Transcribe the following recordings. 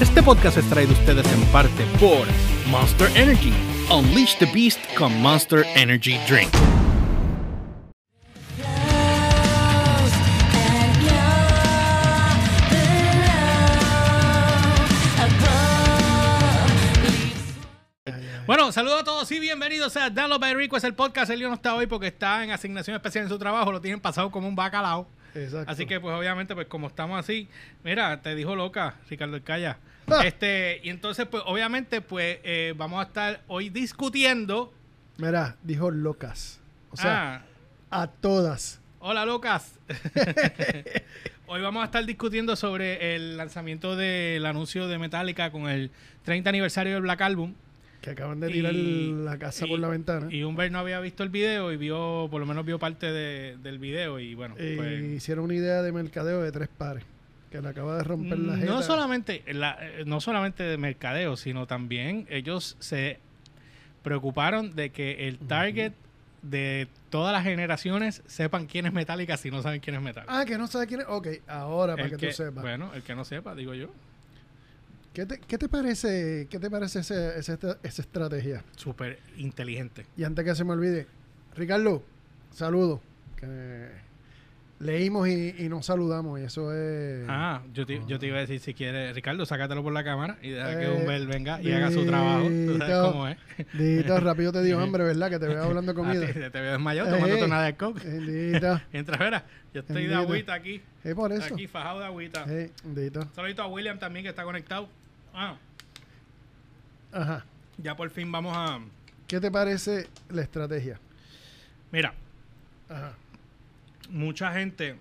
Este podcast es traído a ustedes en parte por Monster Energy. Unleash the Beast con Monster Energy Drink. Bueno, saludos a todos y bienvenidos a Download by Rico. Es el podcast. Elio no está hoy porque está en asignación especial en su trabajo. Lo tienen pasado como un bacalao. Exacto. Así que, pues, obviamente, pues, como estamos así, mira, te dijo loca, Ricardo el Calla. Ah. Este, y entonces, pues, obviamente, pues, eh, vamos a estar hoy discutiendo. Mira, dijo locas. O sea, ah, a todas. hola, locas. hoy vamos a estar discutiendo sobre el lanzamiento del anuncio de Metallica con el 30 aniversario del Black Album. Que acaban de tirar Y- la casa y- por la ventana. Y Humbert no había visto el video y vio, por lo menos vio parte de- del video y bueno, Y pues... hicieron una idea de mercadeo de tres pares. Que le acaba de romper la jeta. No solamente, la- eh, no solamente de mercadeo, sino también ellos se preocuparon de que el target de todas las generaciones sepan quién es Metallica si no saben quién es Metallica. Ah, que no sabe quién es. Ok, ahora para El que, tú sepas. Bueno, el que no sepa, digo yo. ¿Qué, te, qué te parece, qué te parece estra- esa estrategia? Súper inteligente. Y antes que se me olvide, Ricardo, saludo. Que leímos y, y nos saludamos. Y eso es. Ah, yo te, yo te iba a decir si quieres, Ricardo, sácatelo por la cámara y deja que Eh, Humbert venga y haga su trabajo. Tú sabes cómo es. Dito, rápido te dio hambre, ¿verdad? Que te veo hablando comida. ti te veo desmayado Eh, tomándote eh. una de coke. Mientras, verás, yo estoy de agüita aquí. Es por eso. Aquí fajado de agüita. Dito. Saludito a William también que está conectado. Ah, Ajá. ya por fin vamos a. ¿Qué te parece la estrategia? Mira, Ajá. mucha gente.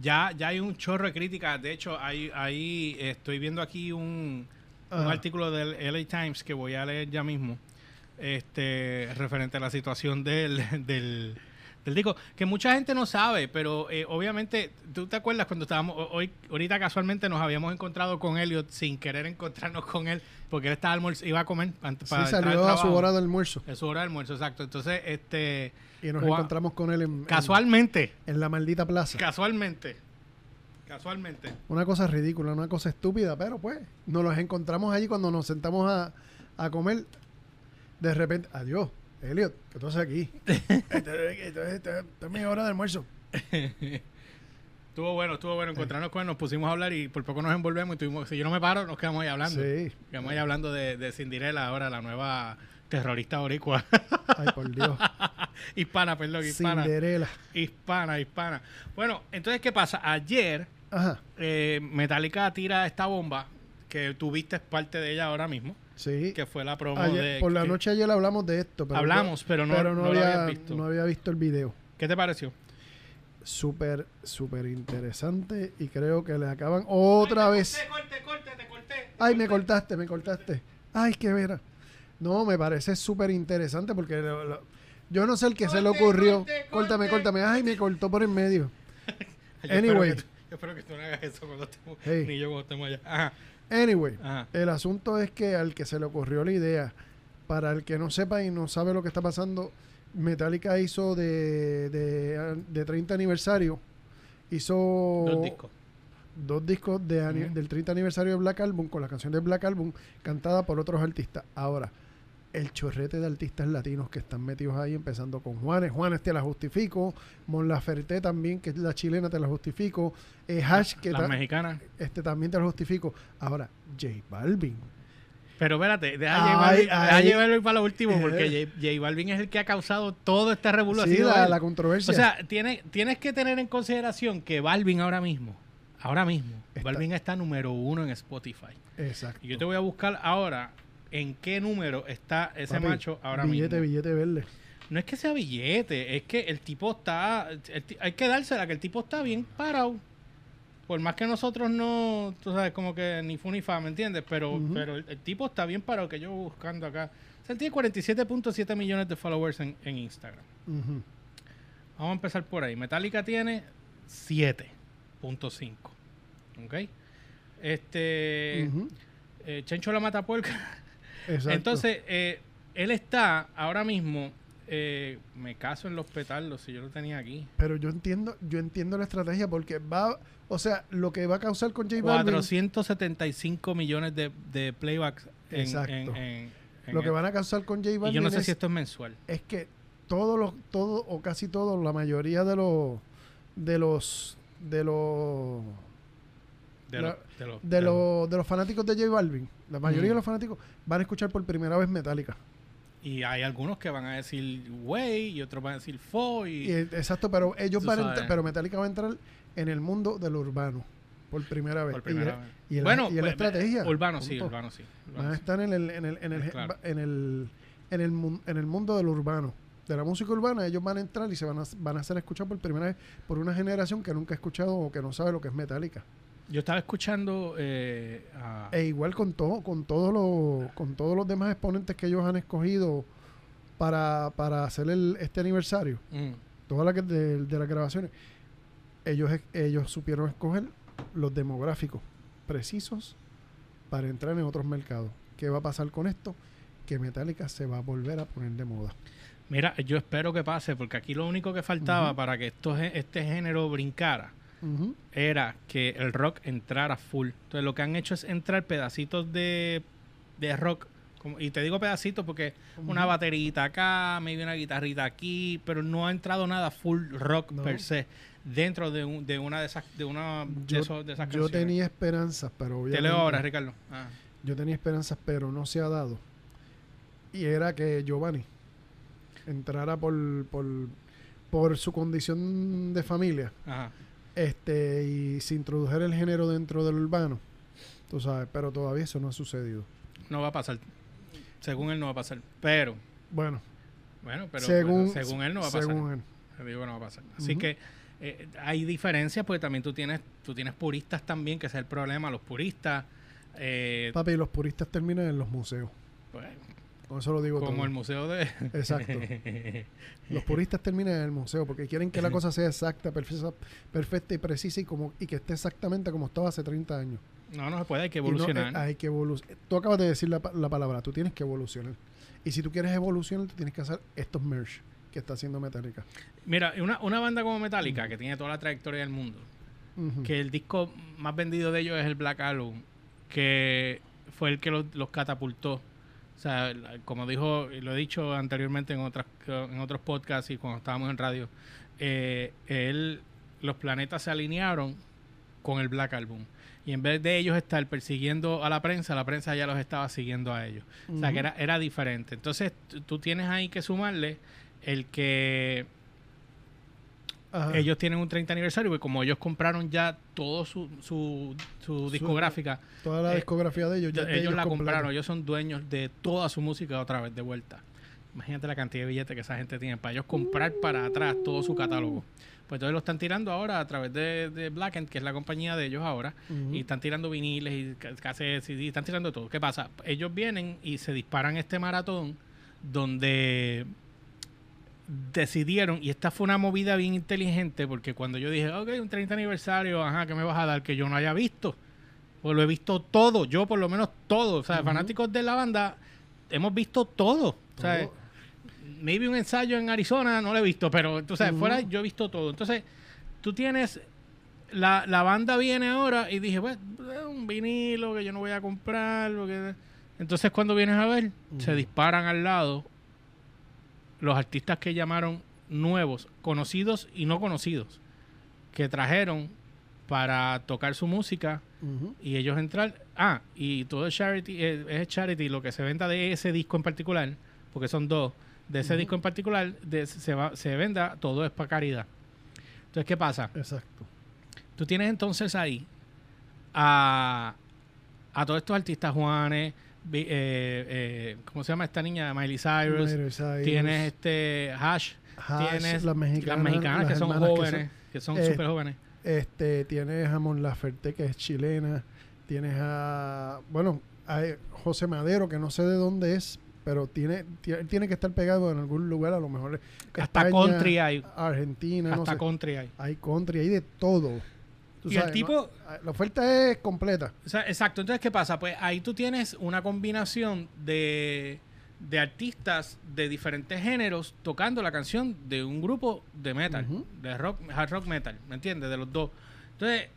Ya, ya hay un chorro de críticas. De hecho, ahí, ahí estoy viendo aquí un, un artículo del LA Times que voy a leer ya mismo. Este, referente a la situación del, del, del disco. Que mucha gente no sabe, pero eh, obviamente, ¿tú te acuerdas cuando estábamos, ho- hoy, ahorita casualmente nos habíamos encontrado con Elliot sin querer encontrarnos con él, porque él estaba almuerzo, iba a comer antes Sí, para al salió a su hora de almuerzo. Es su hora de almuerzo, exacto. Entonces, este, Y nos encontramos con él en, en- casualmente, en la maldita plaza. casualmente, casualmente. Una cosa ridícula, una cosa estúpida, pero pues nos los encontramos allí cuando nos sentamos a, a comer. De repente, adiós, Elliot, ¿qué tú haces aquí? Esta esta- esta- esta es mi hora de almuerzo. Estuvo bueno, estuvo bueno encontrarnos con él, nos pusimos a hablar y por poco nos envolvemos y tuvimos, si yo no me paro, nos quedamos ahí hablando. Sí. Quedamos ahí hablando de, de Cinderella ahora, la nueva terrorista boricua. Ay, por Dios. hispana, perdón, hispana. Cinderela. Hispana, hispana. Bueno, entonces, ¿qué pasa? Ayer Ajá, eh, Metallica tira esta bomba, que tuviste parte de ella ahora mismo, sí. que fue la promo Ayer- de... por la que- noche ayer hablamos de esto. Pero Hablamos, pero no- no lo había, habías visto. no había visto el video. ¿Qué te pareció? Súper, súper interesante y creo que le acaban otra vez. Corte, corte, te corté. Ay, me cortaste, me cortaste. Ay, qué vera. No, me parece súper interesante porque lo- lo- yo no sé el que se le ocurrió. corte, Córtame, córtame. Ay, me cortó por en medio. Yo espero Anyway. que Yo espero que tú no hagas eso cuando estemos, Hey. ni yo cuando estemos allá. Ajá, Anyway, ajá. el asunto es que al que se le ocurrió la idea, para el que no sepa y no sabe lo que está pasando, Metallica hizo de, de, de 30 aniversario, hizo Dos discos. dos discos de del 30 aniversario de Black Album con la canción de Black Album cantada por otros artistas. Ahora, el chorrete de artistas latinos que están metidos ahí, empezando con Juanes. Juanes te la justifico. Mon Laferte también, que es la chilena, te la justifico. Eh, Hash, que Las mexicanas. este también te la justifico. Ahora, J Balvin. Pero espérate, deja, Ay, deja Balvin para lo último, porque Eh. J, J Balvin es el que ha causado todo este revuelo. Sí, la, la controversia. O sea, tiene, tienes que tener en consideración que Balvin ahora mismo, ahora mismo, Está- Balvin está número uno en Spotify. Exacto. Y yo te voy a buscar ahora en qué número está ese Papi, macho ahora billete, mismo. billete verde. No es que sea billete, es que el tipo está. el hay que dársela, que el tipo está bien parado. Por más que nosotros no, tú sabes, como que ni fu ni fa, ¿me entiendes? Pero, pero el, el tipo está bien parado, que yo buscando acá. O sea, él tiene 47.7 millones de followers en, en Instagram. Vamos a empezar por ahí. Metallica tiene 7.5. ¿Ok? Este. Eh, Chencho la mata puerca. Exacto. Entonces, eh, él está ahora mismo eh, me caso en los petardos si yo lo tenía aquí. Pero yo entiendo, yo entiendo la estrategia porque va, o sea, lo que va a causar con J Balvin, 475 millones de, de playbacks en, Exacto. en- en- en lo que el- van a causar con J Y Balvin yo no sé es, si esto es mensual. es que todos los, todo o casi todos, la mayoría de los, de los, de los, De, La- los- de los- de de los- de fanáticos de J Balvin, la mayoría Mm. de los fanáticos van a escuchar por primera vez Metallica. Y hay algunos que van a decir wey y otros van a decir fo y, Y, exacto, pero ellos van a pero Metallica va a entrar en el mundo del urbano por primera vez. por Y- vez. y, bueno, y la pues, estrategia. Urbano sí, urbano sí. urbano Van a estar en el, en el, en el, Claro. en el, en el, mun- en el mundo del urbano. De la música urbana, ellos van a entrar y se van a, van a hacer escuchar por primera vez por una generación que nunca ha escuchado o que no sabe lo que es Metallica. Yo estaba escuchando eh, a- E igual con todo, con todos los, con todos los demás exponentes que ellos han escogido para, para hacer el, este aniversario, Mm. todas las de, de las grabaciones, ellos, ellos supieron escoger los demográficos precisos para entrar en otros mercados. ¿Qué va a pasar con esto? Que Metallica se va a volver a poner de moda. Mira, yo espero que pase, porque aquí lo único que faltaba para que esto, este género brincara era que el rock entrara full. Entonces lo que han hecho es entrar pedacitos de, de rock. como- y te digo pedacitos porque una baterita acá, maybe una guitarrita aquí, pero no ha entrado nada full rock No. per se dentro de, un- de una de esas de una de, Yo, esos- de esas yo canciones. tenía esperanzas, pero Te obviamente... leo ahora, Ricardo. Ah. Yo tenía esperanzas, pero no se ha dado. Y era que Giovanni entrara por, por, por su condición de familia Ajá. Este y se introdujera el género dentro del urbano. Tú sabes, pero todavía eso no ha sucedido. No va a pasar. Según él no va a pasar. Pero, Bueno, bueno, pero según, según él no va a pasar. según él. Digo no va a pasar. Así que eh, hay diferencias porque también tú tienes tú tienes puristas también, que ese es el problema. Los puristas, eh, Papi, los puristas terminan en los museos. pues, Con eso lo digo como todo. el museo de... Exacto. Los puristas terminan en el museo porque quieren que la cosa sea exacta, perfecta, perfecta y precisa y como y que esté exactamente como estaba hace 30 años. no, no se puede, hay que Y no, evolucionar. eh, hay que evolucionar. Tú acabas de decir la, la palabra, tú tienes que evolucionar. Y si tú quieres evolucionar, tú tienes que hacer estos merch que está haciendo Metallica. Mira, una, una banda como Metallica, que tiene toda la trayectoria del mundo, que el disco más vendido de ellos es el Black Album, que fue el que los, los catapultó. O sea, como dijo, lo he dicho anteriormente en otras en otros podcasts y cuando estábamos en radio, eh, él, los planetas se alinearon con el Black Album. Y en vez de ellos estar persiguiendo a la prensa, la prensa ya los estaba siguiendo a ellos. O sea, que era, era diferente. Entonces, tú tienes ahí que sumarle el que Ajá. ellos tienen un 30 aniversario, porque como ellos compraron ya todo su, su, su discográfica, Toda la eh, discografía de ellos, ya ellos, de ellos la compraron, ellos son dueños de toda su música otra vez de vuelta. Imagínate la cantidad de billetes que esa gente tiene para ellos comprar para atrás todo su catálogo. Pues entonces lo están tirando ahora a través de, de Black End, que es la compañía de ellos ahora, y están tirando viniles y ca- cassettes y están tirando todo. ¿Qué pasa? Ellos vienen y se disparan este maratón donde decidieron, y esta fue una movida bien inteligente, porque cuando yo dije, ok, un 30 aniversario, ajá, ¿qué me vas a dar que yo no haya visto? Pues lo he visto todo, yo por lo menos todo. O sea, fanáticos de la banda, hemos visto todo. O sea, maybe un ensayo en Arizona no lo he visto, pero entonces fuera yo he visto todo. Entonces, tú tienes la, la banda viene ahora y dije, pues, un vinilo que yo no voy a comprar. Porque... Entonces, cuando vienes a ver, se disparan al lado los artistas que llamaron nuevos, conocidos y no conocidos, que trajeron para tocar su música y ellos entrar. Ah, y todo es charity, eh, es charity, lo que se venda de ese disco en particular, porque son dos, de ese disco en particular, de- se, va, se venda, todo es para caridad. Entonces, ¿qué pasa? Exacto. Tú tienes entonces ahí a, a todos estos artistas, Juanes, eh, eh, ¿cómo se llama esta niña? Miley Cyrus. Miley Cyrus, Tienes este Hash, Hash, tienes las mexicanas, las mexicanas las que son jóvenes, que son eh, súper jóvenes. Este, tienes a Mon Laferte, que es chilena. Tienes a, bueno, a José Madero, que no sé de dónde es, pero tiene, tie- tiene que estar pegado en algún lugar, a lo mejor. Hasta country hay. Argentina, no Hasta sé. country hay. Hay country, hay de todo. Tú Y el tipo- ¿no? La oferta es completa. O sea, exacto. Entonces, ¿qué pasa? Pues ahí tú tienes una combinación de, de artistas de diferentes géneros tocando la canción de un grupo de metal, de rock, hard rock metal, ¿me entiendes? De los dos. Entonces,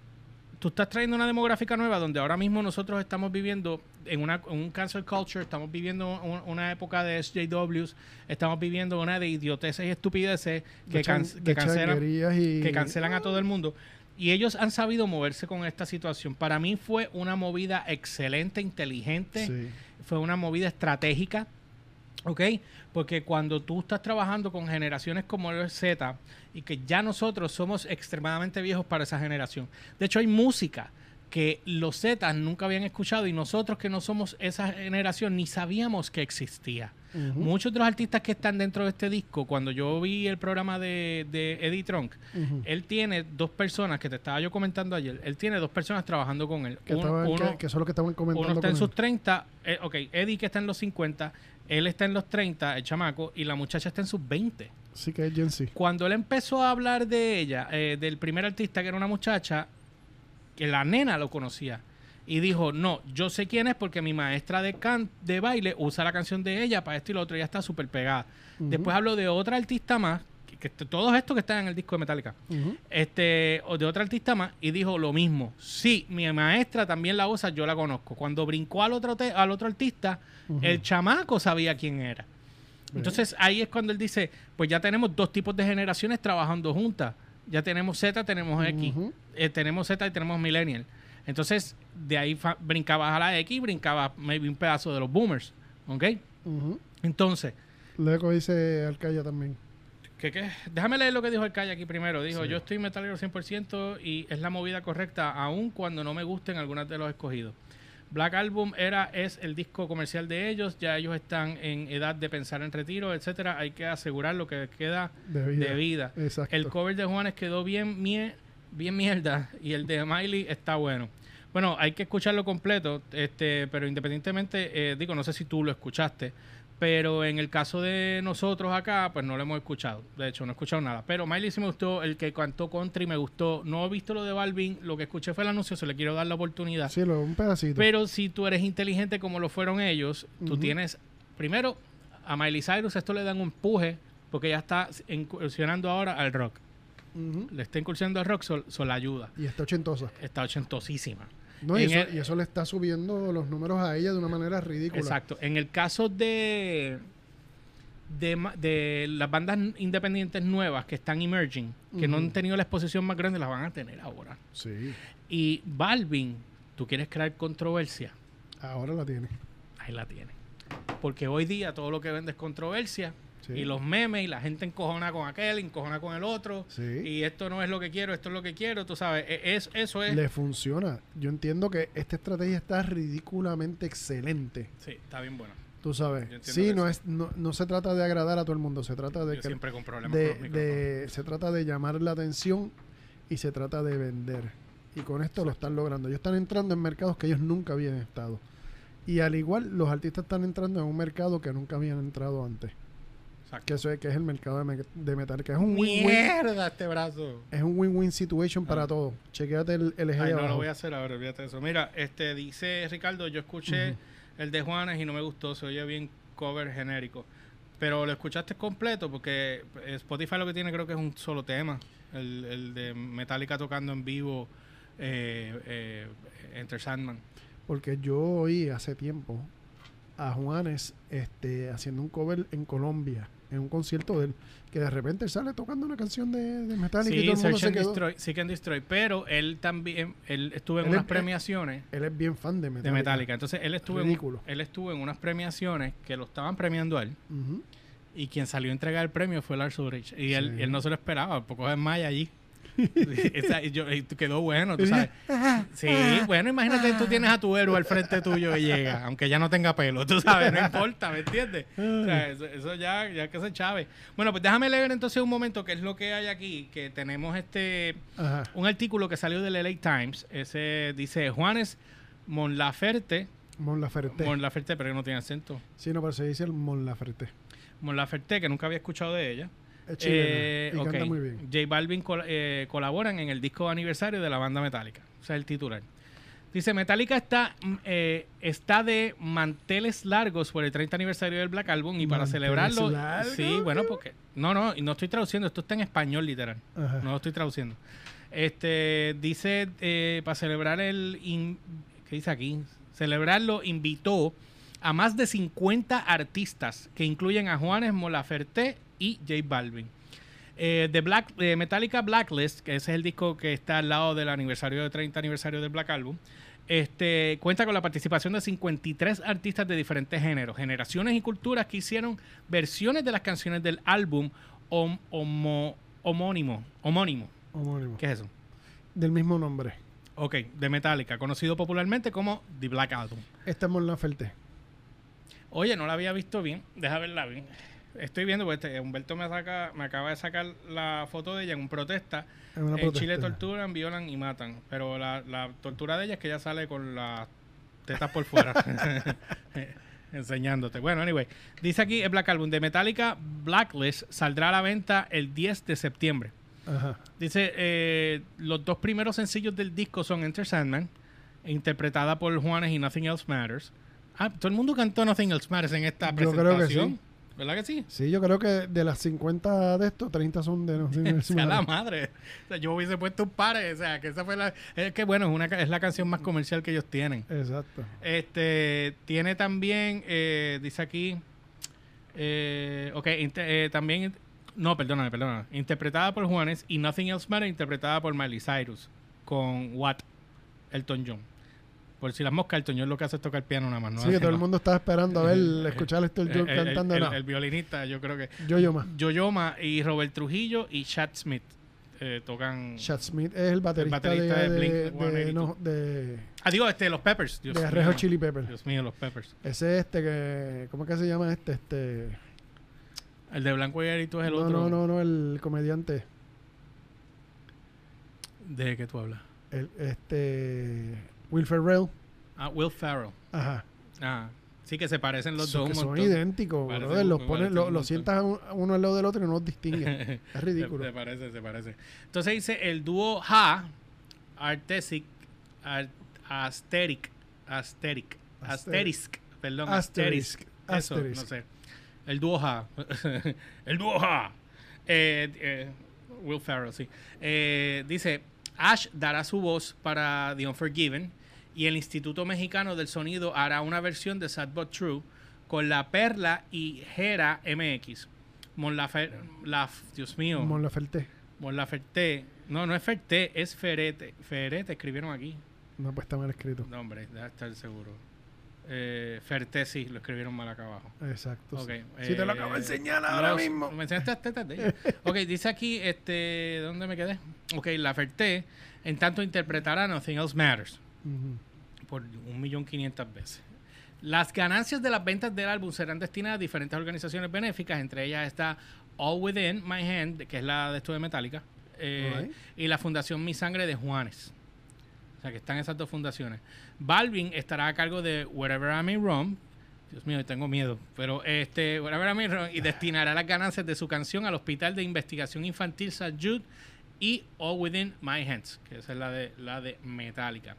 tú estás trayendo una demográfica nueva donde ahora mismo nosotros estamos viviendo en una, en un cancel culture, estamos viviendo un- una época de SJWs, estamos viviendo una de idioteces y estupideces que, can- cancelan y... que cancelan a todo el mundo. Y ellos han sabido moverse con esta situación. Para mí fue una movida excelente, inteligente, Sí. fue una movida estratégica, ¿ok? Porque cuando tú estás trabajando con generaciones como el Z y que ya nosotros somos extremadamente viejos para esa generación. De hecho, hay música que los Z nunca habían escuchado y nosotros que no somos esa generación ni sabíamos que existía. Muchos de los artistas que están dentro de este disco, cuando yo vi el programa de, de Eddie Trunk, él tiene dos personas, que te estaba yo comentando ayer, él tiene dos personas trabajando con él. que, Uno, estaban- uno- que, que son los que estaban comentando uno está en sus él. 30, eh, ok, Eddie que está en los 50, él está en los 30, el chamaco, y la muchacha está en sus 20. Sí que es Gen Z. Cuando él empezó a hablar de ella, eh, del primer artista que era una muchacha, que la nena lo conocía. Y dijo, no, yo sé quién es porque mi maestra de, can de baile usa la canción de ella para esto y lo otro, ya está súper pegada. Después habló de otra artista más, que, que todos estos que están en el disco de Metallica, este, o de otra artista más, y dijo lo mismo. Sí, mi maestra también la usa, yo la conozco. Cuando brincó al otro, al otro artista, el chamaco sabía quién era. Entonces ahí es cuando él dice, pues ya tenemos dos tipos de generaciones trabajando juntas. Ya tenemos Z, tenemos X. Eh, tenemos Z y tenemos Millennial. Entonces, de ahí brincabas a la X brincabas maybe un pedazo de los boomers. ¿Ok? Ujú. Entonces, Luego dice Alcaya también. ¿qué, qué? déjame leer lo que dijo Calle aquí primero. Dijo, Sí. yo estoy metalero 100% y es la movida correcta, aun cuando no me gusten algunas de los escogidos. Black Album era es el disco comercial de ellos, ya ellos están en edad de pensar en retiro, etcétera. Hay que asegurar lo que queda De vida. de vida. Exacto. El cover de Juanes quedó bien, mie- bien mierda y el de Miley está bueno. Bueno, hay que escucharlo completo, este, pero independientemente, eh, digo, no sé si tú lo escuchaste, pero en el caso de nosotros acá, pues no lo hemos escuchado. De hecho, no he escuchado nada. Pero Miley sí me gustó, el que cantó country me gustó. No he visto lo de Balvin, lo que escuché fue el anuncio, se le quiero dar la oportunidad. Sí, lo- un pedacito. Pero si tú eres inteligente como lo fueron ellos, tú Ujú. tienes, primero, a Miley Cyrus esto le dan un empuje, porque ella está incursionando ahora al rock. Le está incursionando al rock, so, la ayuda. Y está ochentosa. Está ochentosísima. No, y, eso, el- y eso le está subiendo los números a ella de una manera ridícula. Exacto. En el caso de, de, las bandas independientes nuevas que están emerging, que no han tenido la exposición más grande, las van a tener ahora. Sí, Y Balvin, tú quieres crear controversia, ahora la tiene. ahí la tienes. Porque hoy día todo lo que vende es controversia. Sí. Y los memes y la gente encojona con aquel, encojona con el otro. Sí. Y esto no es lo que quiero, esto es lo que quiero, tú sabes. e- Es, eso es... Le funciona. Yo entiendo que esta estrategia está ridículamente excelente. Sí, está bien bueno. Tú sabes. Sí, no, es, no, no se trata de agradar a todo el mundo. Se trata de Yo que siempre con problemas de, con los micrófonos. de- se trata de llamar la atención y se trata de vender. Y con esto lo están logrando. Ellos están entrando en mercados que ellos nunca habían estado. Y al igual, los artistas están entrando en un mercado que nunca habían entrado antes. Exacto. Que eso es, que es el mercado de, me- de metal, que es un win-win. Mierda este brazo. Es un win-win situation para Ah. todos. Chequéate el, el eje Ay, de no lo abajo. voy a hacer ahora, olvídate de eso. Mira, este dice Ricardo, yo escuché el de Juanes y no me gustó, se oye bien cover genérico. Pero lo escuchaste completo porque Spotify lo que tiene creo que es un solo tema. El, el de Metallica tocando en vivo eh, eh, Enter Sandman. Porque yo oí hace tiempo a Juanes este, haciendo un cover en Colombia, en un concierto de él, que de repente él sale tocando una canción de, de Metallica y Sí, todo el mundo Search se quedó. Destroy, Seek and Destroy, pero él también, él estuvo en Él unas es- premiaciones Él es bien fan de Metallica. de Metallica. Entonces él estuvo, en, él estuvo en unas premiaciones que lo estaban premiando a él. Y quien salió a entregar el premio fue Lars Ulrich. Y él, Sí. él no se lo esperaba, porque es Maya allí. Esa- yo- quedó bueno, tú sabes. Sí, bueno, imagínate, tú tienes a tu héroe al frente tuyo y llega, aunque ya no tenga pelo, tú sabes, no importa, ¿me entiendes? O sea, eso, eso ya, ya que se chave. Bueno, pues déjame leer entonces un momento qué es lo que hay aquí, que tenemos este Ajá. un artículo que salió del LA Times, ese dice Juanes Mon Laferte, Mon Laferte. Mon Laferte, pero que no tiene acento. Sí, no, pero se dice el Mon Laferte. Mon Laferte, que nunca había escuchado de ella. Es chilena Eh, y ok. canta muy bien. J Balvin col- eh, colaboran en el disco aniversario de la banda Metallica. O sea, el titular. Dice, Metallica está, mm, eh, está de manteles largos por el 30 aniversario del Black Album y para ¿Manteles celebrarlo... largos? Sí, bueno, porque... No, no, no estoy traduciendo, esto está en español literal. Ajá. No lo estoy traduciendo. Este, dice, eh, para celebrar el... in- ¿Qué dice aquí? Celebrarlo invitó a más de 50 artistas que incluyen a Juanes Molaferté y J Balvin. Eh, de Black, de Metallica Blacklist, que ese es el disco que está al lado del aniversario de 30 aniversario del Black Album, este, cuenta con la participación de 53 artistas de diferentes géneros, generaciones y culturas que hicieron versiones de las canciones del álbum hom- homo- homónimo. Homónimo. Homónimo. ¿Qué es eso? Del mismo nombre. Ok, de Metallica, conocido popularmente como The Black Album. Esta es Laferte. Oye, no la había visto bien. Deja verla bien. Estoy viendo, porque este, Humberto me, saca, me acaba de sacar la foto de ella en protesta. Es una en protesta. Chile torturan, violan y matan. Pero la, la tortura de ella es que ella sale con las tetas por fuera. Enseñándote. Bueno, anyway. Dice aquí el Black Album de Metallica Blacklist saldrá a la venta el 10 de septiembre. Ajá. Dice, eh, los dos primeros sencillos del disco son Enter Sandman, interpretada por Juanes y Nothing Else Matters. Ah, todo el mundo cantó Nothing Else Matters en esta Yo presentación. creo que sí. ¿Verdad que sí? Sí, yo creo que de las 50 de estos, 30 son de no sé, no sé, sea la madre. O sea, yo hubiese puesto un par, o sea, que esa fue la... Es que bueno, es, una, es la canción más comercial que ellos tienen. Exacto. Este, tiene también, eh, dice aquí, eh, ok, eh, también, no, perdóname, perdóname, interpretada por Juanes y Nothing Else Matters, interpretada por Miley Cyrus, con Watt, Elton John. Por si las moscas, Elton John lo que hace es tocar piano nada más. No sí, que todo el mundo estaba esperando a ver, escuchar a este El, John el- el- cantando. el- el violinista, yo creo que... Yo, yo más. Yoyoma y Robert Trujillo y Chad Smith eh, tocan... Chad Smith es el baterista, baterista de, de de, Blink de, 182. no, de, Ah, digo, este, los Peppers. Dios de Hot Chili Peppers. Dios mío, los Peppers. Ese es este que, ¿cómo es que se llama este? Este, El de Blanco y Arito es el no, otro. no, no, no, el comediante, ¿De qué tú hablas? el, este, Will Ferrell. Ah, Will Ferrell. Ajá. Ah, sí que se parecen los Son, dos que un son idénticos, brother, Los parece lo, los sientas uno al lado del otro y no los distinguen. es ridículo. se parece, se parece. Entonces dice el dúo Ha, Artesic, Ar- Asteric, Asteric, Asterisk, perdón, Asterisk, Asterisk. Eso, Asterisk. no sé. El dúo Ha. el dúo Ha. Eh, eh, Will Ferrell, sí. Eh, dice, Ash dará su voz para The Unforgiven y el Instituto Mexicano del Sonido hará una versión de Sad But True con La Perla y Gera MX. Mon Lafer- la, Dios mío. Mon Laferte. Mon Laferte. No, no es Ferté, es Ferete. Ferete escribieron aquí. No, pues está mal escrito. No, hombre, deja estar seguro. Eh, Ferté sí, lo escribieron mal acá abajo. Exacto. Ok, sí. si te lo eh, acabo de enseñar ahora los- mismo. Me enseñaste las tetas de ella. Ok, dice aquí, este, ¿dónde me quedé? Ok, la Ferté, en tanto interpretará Nothing Else Matters Ujú. Por un millón quinientas veces. Las ganancias de las ventas del álbum serán destinadas a diferentes organizaciones benéficas, entre ellas está All Within My Hand, que es la de esto de Metallica, eh, y la Fundación Mi Sangre de Juanes. O sea, que están esas dos fundaciones. Balvin estará a cargo de Wherever I'm in Rome. Dios mío, tengo miedo. Pero este, Wherever I'm in Rome, y destinará las ganancias de su canción al Hospital de Investigación Infantil St. Jude y All Within My Hands, que esa es la de, la de Metallica.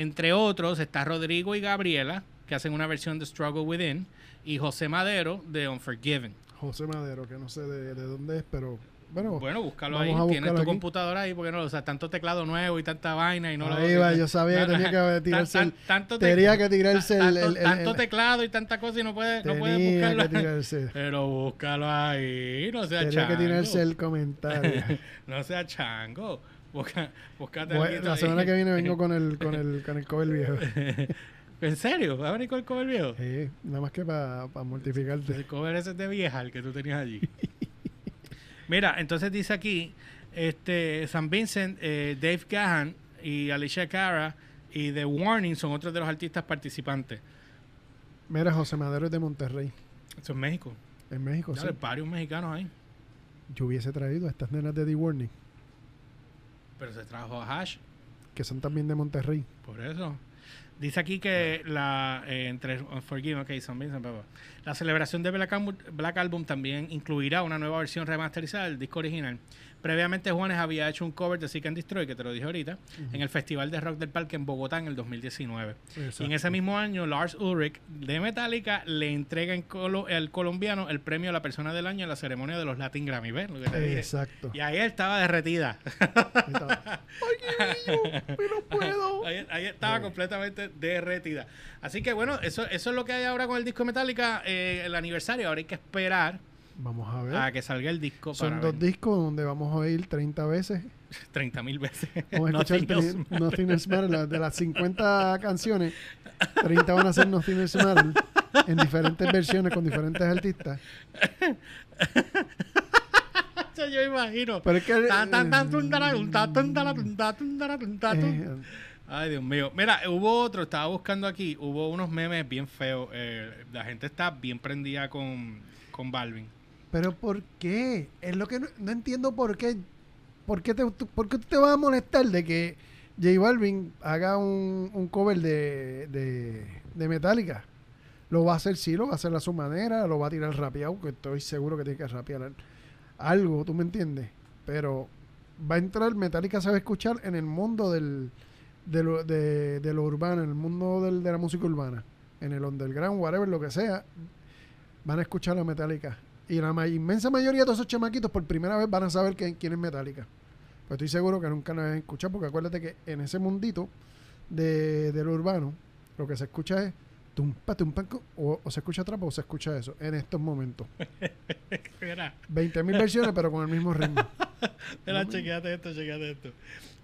Entre otros está Rodrigo y Gabriela, que hacen una versión de Struggle Within, y José Madero de Unforgiven. José Madero, que no sé de, de dónde es, pero bueno. Bueno, búscalo ahí. Tienes tu aquí. computadora ahí, porque no, o sea, tanto teclado nuevo y tanta vaina y no lo ahí va, yo sabía que tenía que tirarse tanto te- tenía que tirarse el, tanto, el- el- tanto el- teclado y tanta cosa y no puedes no puedes tenía buscarlo. que tirarse, Pero búscalo ahí, no sea tenía que chango. tirarse el comentario. no sea chango. Busca, Bueno, la ahí. semana que viene vengo con el con el con el cover viejo. ¿En serio? ¿Va a venir con el cover viejo? Sí, nada más que para mortificarte. El cover ese de vieja, el que tú tenías allí. Mira, entonces dice aquí, este, San Vincent, eh, Dave Gahan y Alicia Cara y The Warning son otros de los artistas participantes. Mira, José Madero es de Monterrey, Eso es México. en México. Dale, sí. varios mexicanos ahí. Yo hubiese traído a estas nenas de The Warning, Pero se trajo a Hash, que son también de Monterrey. por eso. Dice aquí que la eh, entre Unforgiven, ok, San Vincent, blah, blah. la celebración de Black Album, Black Album también incluirá una nueva versión remasterizada del disco original, Previamente Juanes había hecho un cover de Seek and Destroy, que te lo dije ahorita, en el Festival de Rock del Parque en Bogotá en el 2019. Y en ese mismo año, Lars Ulrich de Metallica le entrega en colo el colombiano el premio a la persona del año en la ceremonia de los Latin Grammy. ¿Ves lo que te dije? Exacto. Y ahí estaba derretida. ¡Ay, qué bello! ¡No puedo! Ahí, ahí estaba completamente derretida. Así que bueno, eso, eso es lo que hay ahora con el disco Metallica, eh, el aniversario. Ahora hay que esperar Vamos a ver. a que salga el disco Son para dos ver. discos donde vamos a oír 30 veces. 30 mil veces. Vamos a escuchar Nothing Nothing Else De las 50 canciones, 30 van a ser Nothing Else Matters en diferentes versiones con diferentes artistas. Yo imagino. Pero es que... Eh, Ay, Dios mío. Mira, hubo otro, estaba buscando aquí, hubo unos memes bien feos. eh, la gente está bien prendida con, con Balvin. Pero ¿por qué? Es lo que no, entiendo por qué. ¿Por qué, te, por qué te vas a molestar de que J Balvin haga un, un cover de, de, de Metallica? Lo va a hacer, sí, lo va a hacer a su manera, lo va a tirar rapeado, que estoy seguro que tiene que rapear al- algo, ¿tú me entiendes? Pero va a entrar, Metallica sabe escuchar en el mundo del, de, lo, de, de lo urbano, en el mundo del- de la música urbana, en el underground, whatever, lo que sea, van a escuchar a Metallica. Y la inmensa mayoría de todos esos chamaquitos por primera vez van a saber que- quién es Metallica. Pues estoy seguro que nunca lo han escuchado, porque acuérdate que en ese mundito de, de lo urbano, lo que se escucha es tumpa, tumpa, o, o se escucha trap o se escucha eso en estos momentos. Mira, 20.000 versiones, pero con el mismo ritmo. mira, chequeate esto, chequeate esto.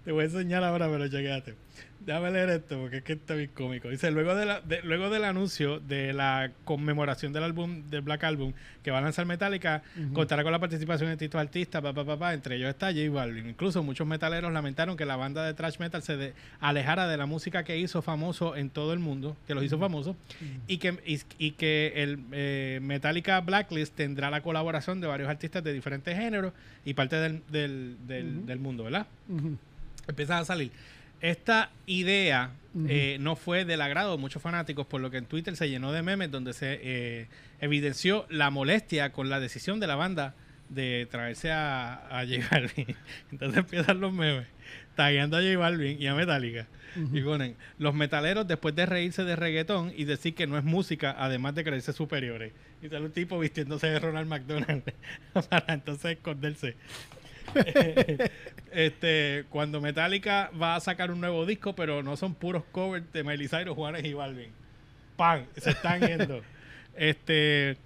Te voy a enseñar ahora, pero chequeate. Déjame leer esto porque es que está bien cómico. Dice, luego, de la, de- luego del anuncio de la conmemoración del álbum, del Black Album, que va a lanzar Metallica, contará con la participación de distintos artistas, pa, pa, entre ellos está J Balvin. Incluso muchos metaleros lamentaron que la banda de thrash metal se de- alejara de la música que hizo famoso en todo el mundo, que los hizo famosos, y que, y, y que el eh, Metallica Blacklist tendrá la colaboración de varios artistas de diferentes géneros y parte del, del, del mundo, ¿verdad? Ujú. Empiezan a salir. Esta idea eh, no fue del agrado de muchos fanáticos, por lo que en Twitter se llenó de memes donde se eh, evidenció la molestia con la decisión de la banda de traerse a, a J Balvin. Entonces empiezan los memes, tagueando a J Balvin y a Metallica. Y ponen, los metaleros después de reírse de reggaetón y decir que no es música, además de creerse superiores. Y sale un tipo vistiéndose de Ronald McDonald para entonces esconderse. este, cuando Metallica va a sacar un nuevo disco, pero no son puros covers de Miley Cyrus, Juanes y Balvin. ¡Pam! Se están yendo. este,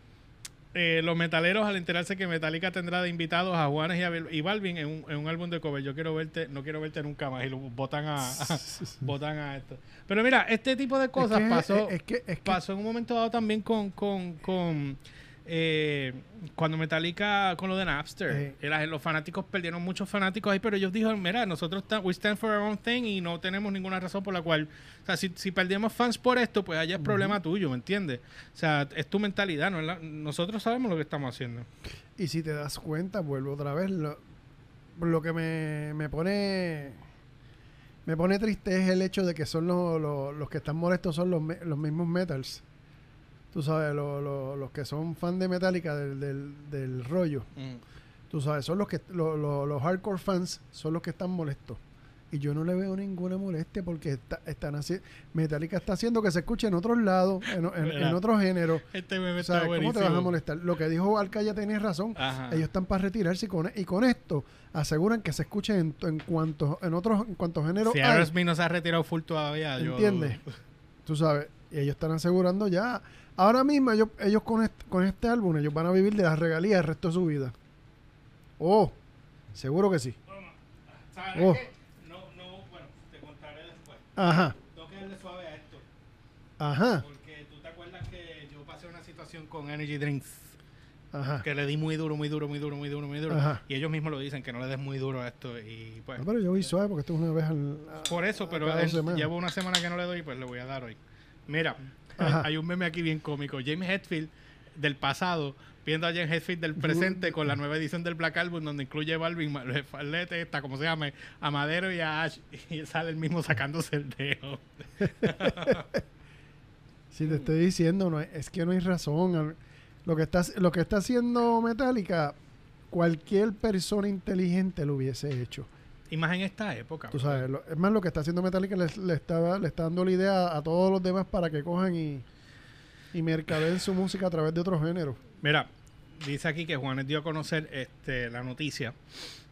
eh, los metaleros, al enterarse que Metallica tendrá de invitados a Juanes y, a y Balvin en un, en un álbum de cover, yo quiero verte, no quiero verte nunca más, y lo botan a, a- botan a esto. Pero mira, este tipo de cosas es que, pasó Es que, es que pasó en un momento dado también con, con, con eh, cuando Metallica con lo de Napster. Los fanáticos perdieron muchos fanáticos ahí, pero ellos dijeron, mira, nosotros we stand for our own thing y no tenemos ninguna razón por la cual, o sea, si, si perdemos fans por esto, pues allá es problema tuyo, ¿me entiendes? O sea, es tu mentalidad, no nosotros sabemos lo que estamos haciendo. Y si te das cuenta, vuelvo otra vez, lo, lo que me, me pone me pone triste es el hecho de que son los, los, los que están molestos son los, los mismos metals. Tú sabes, lo- lo- los que son fan de Metallica del, del, del rollo. Tú sabes, son los que lo- lo- los hardcore fans son los que están molestos. Y yo no le veo ninguna molestia porque está, están haciendo Metallica está haciendo que se escuche en otros lados, en, en, en otros géneros. Este meme está ¿cómo te vas a molestar? Lo que dijo Alcaya tiene razón. Ajá. Ellos están para retirarse y con, y con esto aseguran que se escuche en, en cuantos en otros en cuantos géneros si Aerosmith no se ha retirado full todavía, yo... ¿Entiendes? tú sabes y ellos están asegurando ya ahora mismo ellos, ellos con, este, con este álbum ellos van a vivir de las regalías el resto de su vida oh seguro que sí ¿Sabes Oh. qué? No, no, bueno, te contaré después. ajá Tengo que darle suave a esto. ajá Porque tú te acuerdas que yo pasé una situación con Energy Drinks ajá que le di muy duro, muy duro, muy duro, muy duro, muy duro. Ajá. Y ellos mismos lo dicen, que no le des muy duro a esto. Y pues, No, pero yo voy suave porque esto es una vez al, a- por eso, pero él- llevo una semana que no le doy, pues le voy a dar hoy. Mira, Ajá. hay un meme aquí bien cómico. James Hetfield del pasado viendo a James Hetfield del presente con la nueva edición del Black Album donde incluye Balvin, Ma- Falete, está como se llame, a Madero y a Ash y sale el mismo sacándose el dedo. Si te estoy diciendo, no es que no hay razón. Lo que está, lo que está haciendo Metallica, cualquier persona inteligente lo hubiese hecho. Y más en esta época. Tú sabes, lo- es más lo que está haciendo Metallica le, le está, le está dando la idea a todos los demás para que cojan y, y mercadeen su música a través de otros géneros. Mira, dice aquí que Juanes dio a conocer este, la noticia.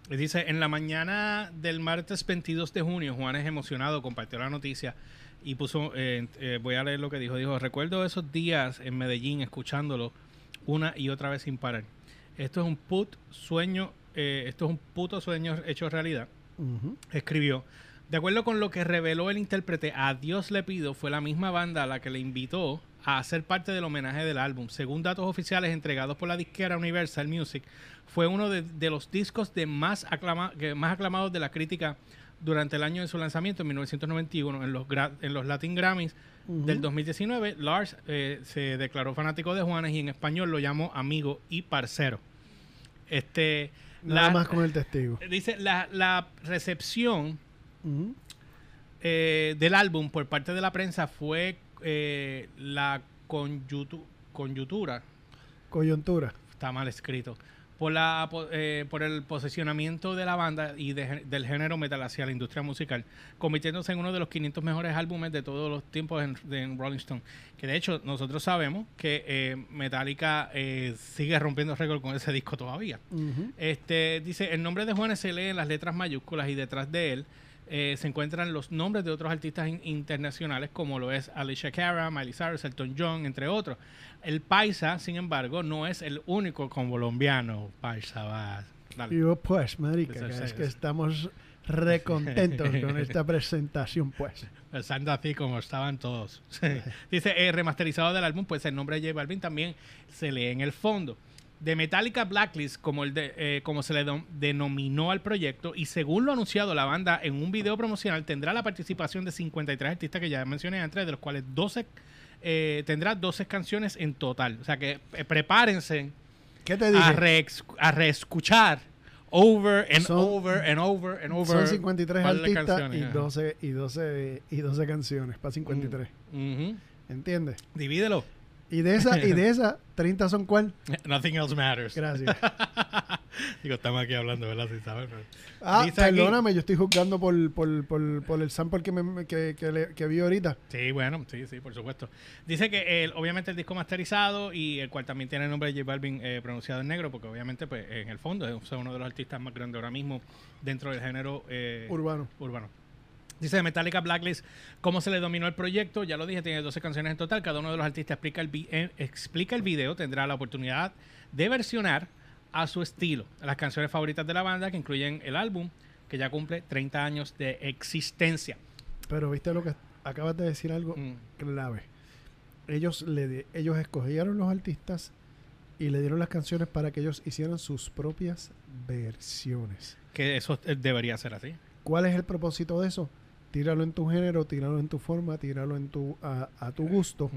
Dice, en la mañana del martes 22 de junio, Juanes emocionado compartió la noticia y puso, eh, eh, voy a leer lo que dijo, dijo, recuerdo esos días en Medellín escuchándolo una y otra vez sin parar. Esto es un put sueño, eh, esto es un puto sueño hecho realidad Escribió, de acuerdo con lo que reveló el intérprete, A Dios le pido fue la misma banda a la que le invitó a hacer parte del homenaje del álbum. Según datos oficiales entregados por la disquera Universal Music, fue uno de, de los discos de más, aclama- que más aclamados de la crítica durante el año de su lanzamiento en 1991 en los, en los Latin Grammys del 2019. Lars eh, se declaró fanático de Juanes y en español lo llamó amigo y parcero. Este, Nada la- más con el testigo. Dice, la, la recepción eh, del álbum por parte de la prensa fue eh, la conyutu- conyuntura, Coyuntura. está mal escrito, por, la, eh, por el posicionamiento de la banda y de del género metal hacia la industria musical, convirtiéndose en uno de los 500 mejores álbumes de todos los tiempos en, de- en Rolling Stone. Que de hecho nosotros sabemos que eh, Metallica eh, sigue rompiendo récord con ese disco todavía. Este dice, el nombre de Juanes se lee en las letras mayúsculas y detrás de él eh, se encuentran los nombres de otros artistas in- internacionales como lo es Alicia Cara, Miley Cyrus, Elton John, entre otros. El Paisa, sin embargo, no es el único colombiano. Paisa, va. dale. Yo, pues, marica, es que estamos recontentos con esta presentación, pues. Pensando así como estaban todos. Dice, eh, remasterizado del álbum, pues el nombre de J Balvin también se lee en el fondo. De Metallica Blacklist, como, el de, eh, como se le denominó al proyecto, y según lo anunciado, la banda en un video promocional tendrá la participación de 53 artistas que ya mencioné antes, de los cuales 12 eh, tendrá 12 canciones en total. O sea que eh, prepárense ¿Qué te a, reescuchar over and Son- over and over and over. Son 53 par de artistas y ajá. 12, y, 12, y 12 canciones para 53. Ujú. ¿Entiendes? Divídelo. Y de esa, y de esa, 30 son cuál? Nothing else matters. Gracias. Digo, estamos aquí hablando, ¿verdad? Sin saber. pero- Ah, Dice aquí- perdóname, yo estoy juzgando por, por, por, por el sample que, me, que, que, le- que vi ahorita. Sí, bueno, sí, sí, por supuesto. Dice que el, obviamente el disco masterizado y el cual también tiene el nombre de J Balvin eh, pronunciado en negro, porque obviamente pues en el fondo es uno de los artistas más grandes ahora mismo dentro del género eh, Urbano. urbano. Dice de Metallica Blacklist cómo se le dominó el proyecto. Ya lo dije, tiene 12 canciones en total. Cada uno de los artistas explica el, vi- eh, explica el video. Tendrá la oportunidad de versionar a su estilo las canciones favoritas de la banda, que incluyen el álbum, que ya cumple 30 años de existencia. Pero viste lo que acabas de decir algo Mm. clave. Ellos, le, ellos escogieron los artistas y le dieron las canciones para que ellos hicieran sus propias versiones. Que eso eh, debería ser así. ¿Cuál es el propósito de eso? Tíralo en tu género, tíralo en tu forma, tíralo en tu, a, a tu gusto.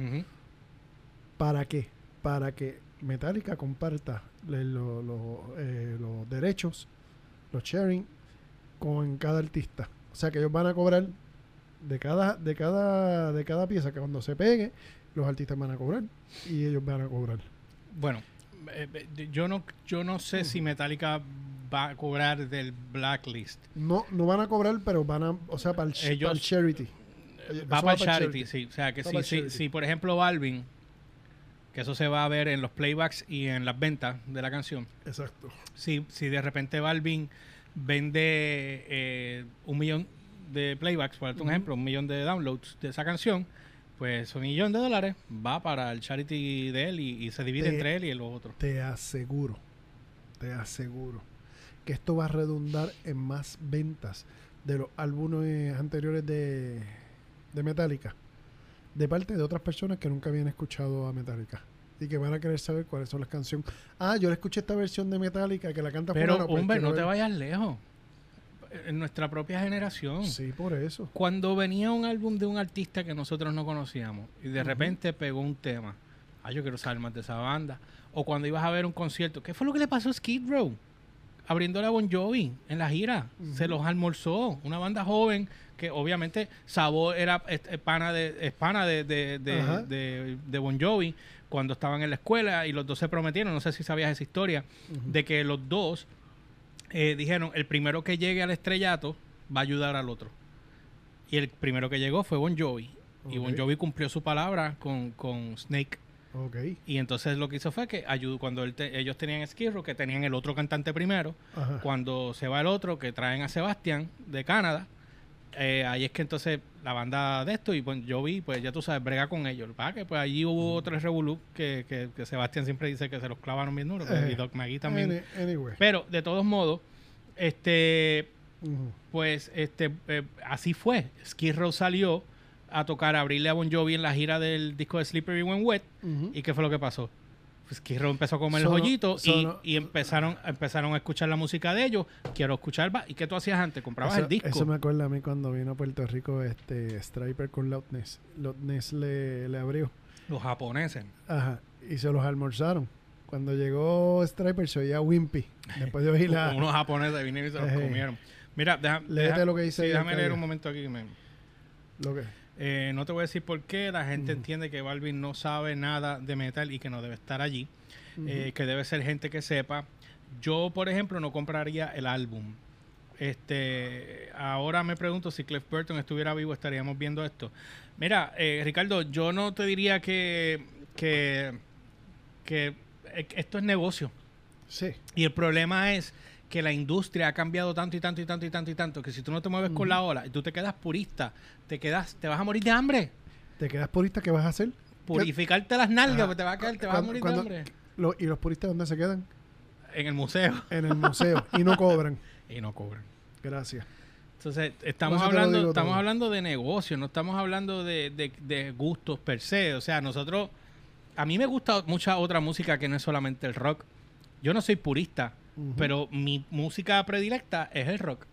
¿Para qué? Para que Metallica comparta le- lo- lo- eh, los derechos, los sharing, con cada artista. O sea que ellos van a cobrar de cada, de cada, de cada pieza que cuando se pegue, los artistas van a cobrar y ellos van a cobrar. Bueno, eh, eh, yo no, yo no sé si Metallica va a cobrar del Blacklist. No, no van a cobrar, pero van a, o sea, para el, Ellos- para el charity. Eh, va va para para charity, charity. sí. O sea, que si, por ejemplo, Balvin, que eso se va a ver en los playbacks y en las ventas de la canción. Exacto. Si, si de repente Balvin vende eh, un millón de playbacks, por darte un Ujú. ejemplo, un millón de downloads de esa canción, pues un millón de dólares va para el charity de él y, y se divide Te- entre él y los otros. Te aseguro, te aseguro que esto va a redundar en más ventas de los álbumes anteriores de, de Metallica, de parte de otras personas que nunca habían escuchado a Metallica y que van a querer saber cuáles son las canciones. Ah, yo le escuché esta versión de Metallica que la canta Pero, fulano, pues hombre, no te vayas lejos. En nuestra propia generación. Sí, por eso. Cuando venía un álbum de un artista que nosotros no conocíamos y de repente pegó un tema, ah, yo quiero saber más de esa banda. O cuando ibas a ver un concierto, ¿qué fue lo que le pasó a Skid Row? Abriéndole a Bon Jovi en la gira. Se los almorzó. Una banda joven que obviamente Sabo era es- es pana de, es pana de, de, Bon Jovi cuando estaban en la escuela y los dos se prometieron, no sé si sabías esa historia, de que los dos eh, dijeron, el primero que llegue al estrellato va a ayudar al otro. Y el primero que llegó fue Bon Jovi. Y Bon. Jovi cumplió su palabra con, con Snake. Ok. Y entonces lo que hizo fue que ayudó cuando él te- ellos tenían Skid Row, que tenían el otro cantante primero, Ajá. cuando se va el otro, que traen a Sebastián de Canadá, eh, ahí es que entonces la banda de esto, y pues yo vi, pues ya tú sabes, brega con ellos. Lo que pues allí hubo tres revolú que, que, que Sebastián siempre dice que se los clavaron bien duro, Eh. y Doc Magui también. Any- anyway. Pero de todos modos, este pues este eh, así fue. Skid Row salió a tocar, a abrirle a Bon Jovi en la gira del disco de Slippery When Wet. ¿Y qué fue lo que pasó? Pues Skid Row empezó a comer Sono- el joyito y- sono- y, empezaron, empezaron a escuchar la música de ellos. Quiero escuchar. ¿Y qué tú hacías antes? Comprabas eso, el disco. eso me acuerda a mí cuando vino a Puerto Rico este Striper con Loudness. Loudness le, le abrió. Los japoneses. Ajá. Y se los almorzaron. Cuando llegó Striper se oía Wimpy. Después de oír la... Unos japoneses vinieron y se los comieron. Mira, Léete deja- lo que dice sí, déjame leer un momento aquí. me- Lo que... Eh, no te voy a decir por qué. La gente entiende que Balvin no sabe nada de metal y que no debe estar allí. Eh, que debe ser gente que sepa. Yo, por ejemplo, no compraría el álbum. Este, ahora me pregunto si Cliff Burton estuviera vivo, estaríamos viendo esto. Mira, eh, Ricardo, yo no te diría que, que, que eh, esto es negocio. Sí. Y el problema es que la industria ha cambiado tanto y tanto y tanto y tanto y tanto que si tú no te mueves con la ola y tú te quedas purista, te quedas, te vas a morir de hambre. ¿Te quedas purista? ¿Qué vas a hacer? Purificarte las nalgas, porque te vas a quedar, te vas a morir de hambre. Lo- ¿Y los puristas dónde se quedan? En el museo. En el museo. y no cobran. Y no cobran. Gracias. Entonces, estamos hablando, estamos todo. hablando de negocio, no estamos hablando de, de- de gustos per se. O sea, nosotros, a mí me gusta mucha otra música que no es solamente el rock. Yo no soy purista, Pero mi música predilecta es el rock.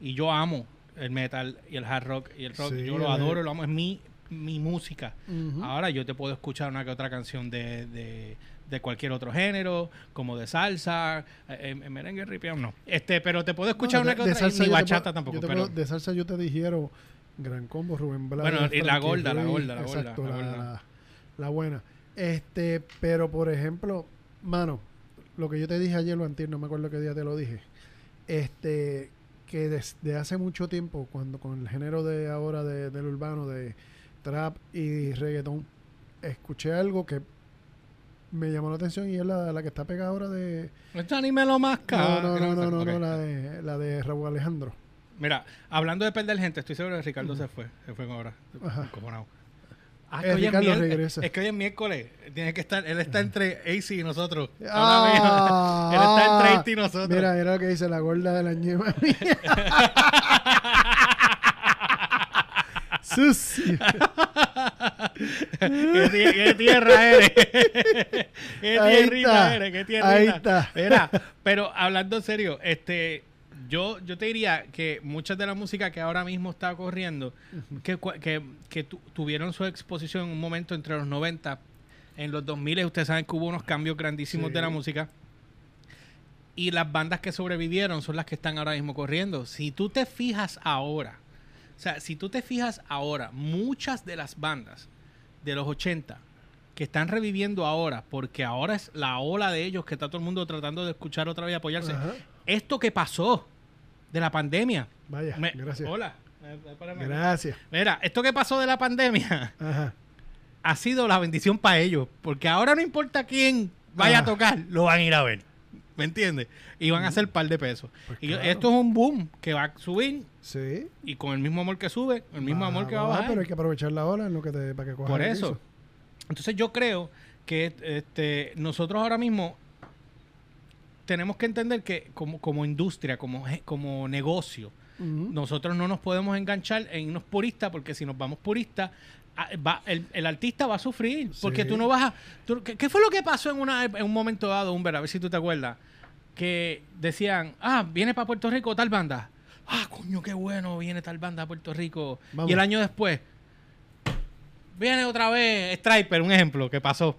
Y yo amo el metal y el hard rock y el rock. Sí, yo lo adoro, lo amo, es mi, mi música. Ahora yo te puedo escuchar una que otra canción de, de, de cualquier otro género, como de salsa, eh, eh, merengue, no. Este, pero te puedo escuchar No, una de- que de otra, salsa ni bachata puedo- tampoco, pero... de salsa yo te dijeron Gran Combo, Rubén Blades. Bueno, y la gorda, la gorda, la gorda, exacto, la la- la buena. Este, pero por ejemplo, mano, lo que yo te dije ayer o antier, no me acuerdo qué día te lo dije. Este, que desde hace mucho tiempo, cuando con el género de ahora de- del urbano, de trap y reggaetón, escuché algo que me llamó la atención y es la, la que está pegada ahora de... Esto ni me lo masca. No, no, no, no, no, no, la de, la de Raúl Alejandro. Mira, hablando de perder gente, estoy seguro que Ricardo se fue. Se fue ahora. Ajá. Encojonado. Ah, Eh, hoy es, Ricardo mier- regresa. es que hoy es miércoles. Tiene que estar, él está entre AC y nosotros. Ah, él está entre AC y nosotros. Mira, mira lo que dice la gorda de la ñema mía. Sucio. ¿Qué, tie- qué tierra eres? ¿Qué tierrita eres? ¿Qué tierrita? ahí está. Mira, pero hablando en serio, este, yo, yo te diría que muchas de la música que ahora mismo está corriendo, que, que, que tu- tuvieron su exposición en un momento entre los 90, en los 2000 ustedes saben que hubo unos cambios grandísimos Sí. de la música. Y las bandas que sobrevivieron son las que están ahora mismo corriendo. Si tú te fijas ahora, o sea, si tú te fijas ahora, muchas de las bandas de los 80 que están reviviendo ahora, porque ahora es la ola de ellos que está todo el mundo tratando de escuchar otra vez y apoyarse. Ajá. Esto que pasó de la pandemia. Vaya, me- gracias. Hola. Eh, espérame. Gracias. Mira, esto que pasó de la pandemia Ajá. ha sido la bendición para ellos, porque ahora no importa quién vaya a Ah. tocar, lo van a ir a ver. ¿Me entiendes? Y van a hacer par de pesos. Pues y claro. esto es un boom que va a subir Sí. y con el mismo amor que sube, el mismo amor que va a bajar. Pero hay que aprovechar la ola en lo que te, para que cojas Por eso. Entonces yo creo que este, nosotros ahora mismo tenemos que entender que como, como industria, como, como negocio, nosotros no nos podemos enganchar en unos puristas porque si nos vamos puristas, ah, va- el, el artista va a sufrir. Porque Sí. tú no vas a... tú- ¿qué, qué fue lo que pasó en, una, en un momento dado, Humber? A ver si tú te acuerdas. Que decían, ah, viene para Puerto Rico tal banda. Ah, coño, qué bueno, viene tal banda a Puerto Rico. Vamos. Y el año después, viene otra vez Striper, un ejemplo, que pasó.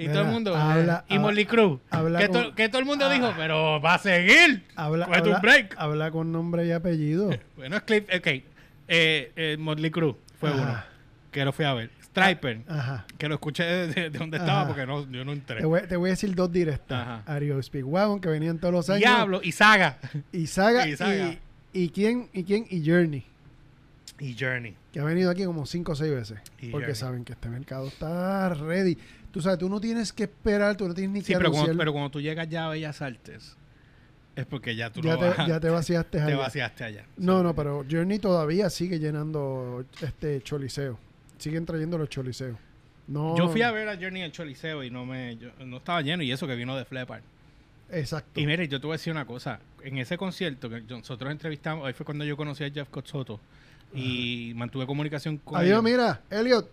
Y Mira, todo el mundo, habla- eh, y Molly Cruz, habla que, con- to- que todo el mundo Ah. dijo, pero va a seguir. Habla, un habla, break. habla con nombre y apellido. Bueno, es Cliff, ok. Eh, eh, Motley Crue fue Ajá. uno que lo fui a ver. Striper, Ajá. que lo escuché de, de- de donde estaba porque no, yo no entré. Te voy, te voy a decir dos directas. Ajá. Ario Speedwagon, que venían todos los años. Diablo y Saga. Y Saga. Y Y, Saga. y, quién? ¿Y quién? Y Journey. Y Journey. Que ha venido aquí como cinco o seis veces. Y porque Journey. saben que este mercado está ready. Tú sabes, tú no tienes que esperar, tú no tienes ni Sí, que pero cuando, pero cuando tú llegas ya a Bellas Artes, es porque ya tú ya, no te, vas- ya te vaciaste te allá. vaciaste allá. No, no, pero Journey todavía sigue llenando este choliseo. Siguen trayendo los choliseos. No, Yo fui a ver a Journey en Choliseo y no me yo- no estaba lleno y eso que vino de Flepar. Exacto. Y mire, yo te voy a decir una cosa. En ese concierto que nosotros entrevistamos, ahí fue cuando yo conocí a Jeff Cotsoto y mantuve comunicación con Adiós, mira, Elliot.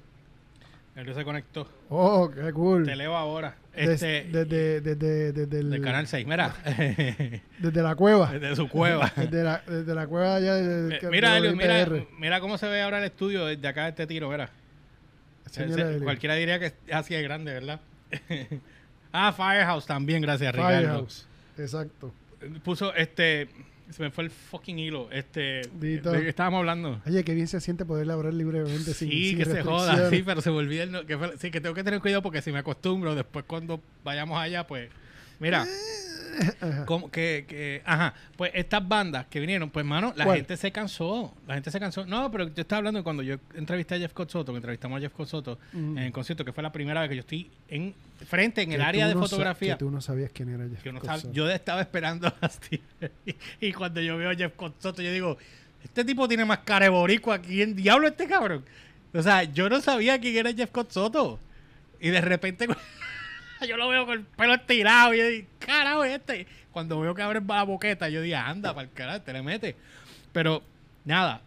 Él se conectó. Oh, qué cool. Te leo ahora. Este, desde, desde, desde el- del canal 6. Mira. desde la cueva. Desde su cueva. desde, la, desde la cueva allá del, Eh, mira, Elio, mira, mira cómo se ve ahora el estudio desde acá de este tiro, mira. Ese- cualquiera diría que es así de grande, ¿verdad? ah, Firehouse también, gracias, Ricardo. Firehouse. Exacto. Puso este. Se me fue el fucking hilo. Este. Dito. ¿De qué estábamos hablando? Oye, qué bien se siente poder hablar libremente sin Sí, sin que se joda. Sí, pero se me olvida el que fue- Sí, que tengo que tener cuidado porque si me acostumbro, después cuando vayamos allá, pues. Mira, Ajá. Como que, que- ajá, pues estas bandas que vinieron, pues hermano, la ¿Cuál? gente se cansó, la gente se cansó. No, pero yo estaba hablando de cuando yo entrevisté a Jeff Cotsoto, que entrevistamos a Jeff Cotsoto Mm. en el concierto, que fue la primera vez que yo estoy en frente en el área de no fotografía. Que tú no sabías quién era Jeff no yo estaba esperando a Steve. Y, y cuando yo veo a Jeff Soto, yo digo, este tipo tiene más cara de boricua. ¿Quién diablo este cabrón? O sea, yo no sabía quién era Jeff Soto. Y de repente yo lo veo con el pelo estirado y yo digo, carajo, este. Cuando veo que abre la boqueta, yo digo, anda, para el carajo, te le mete. Pero, nada,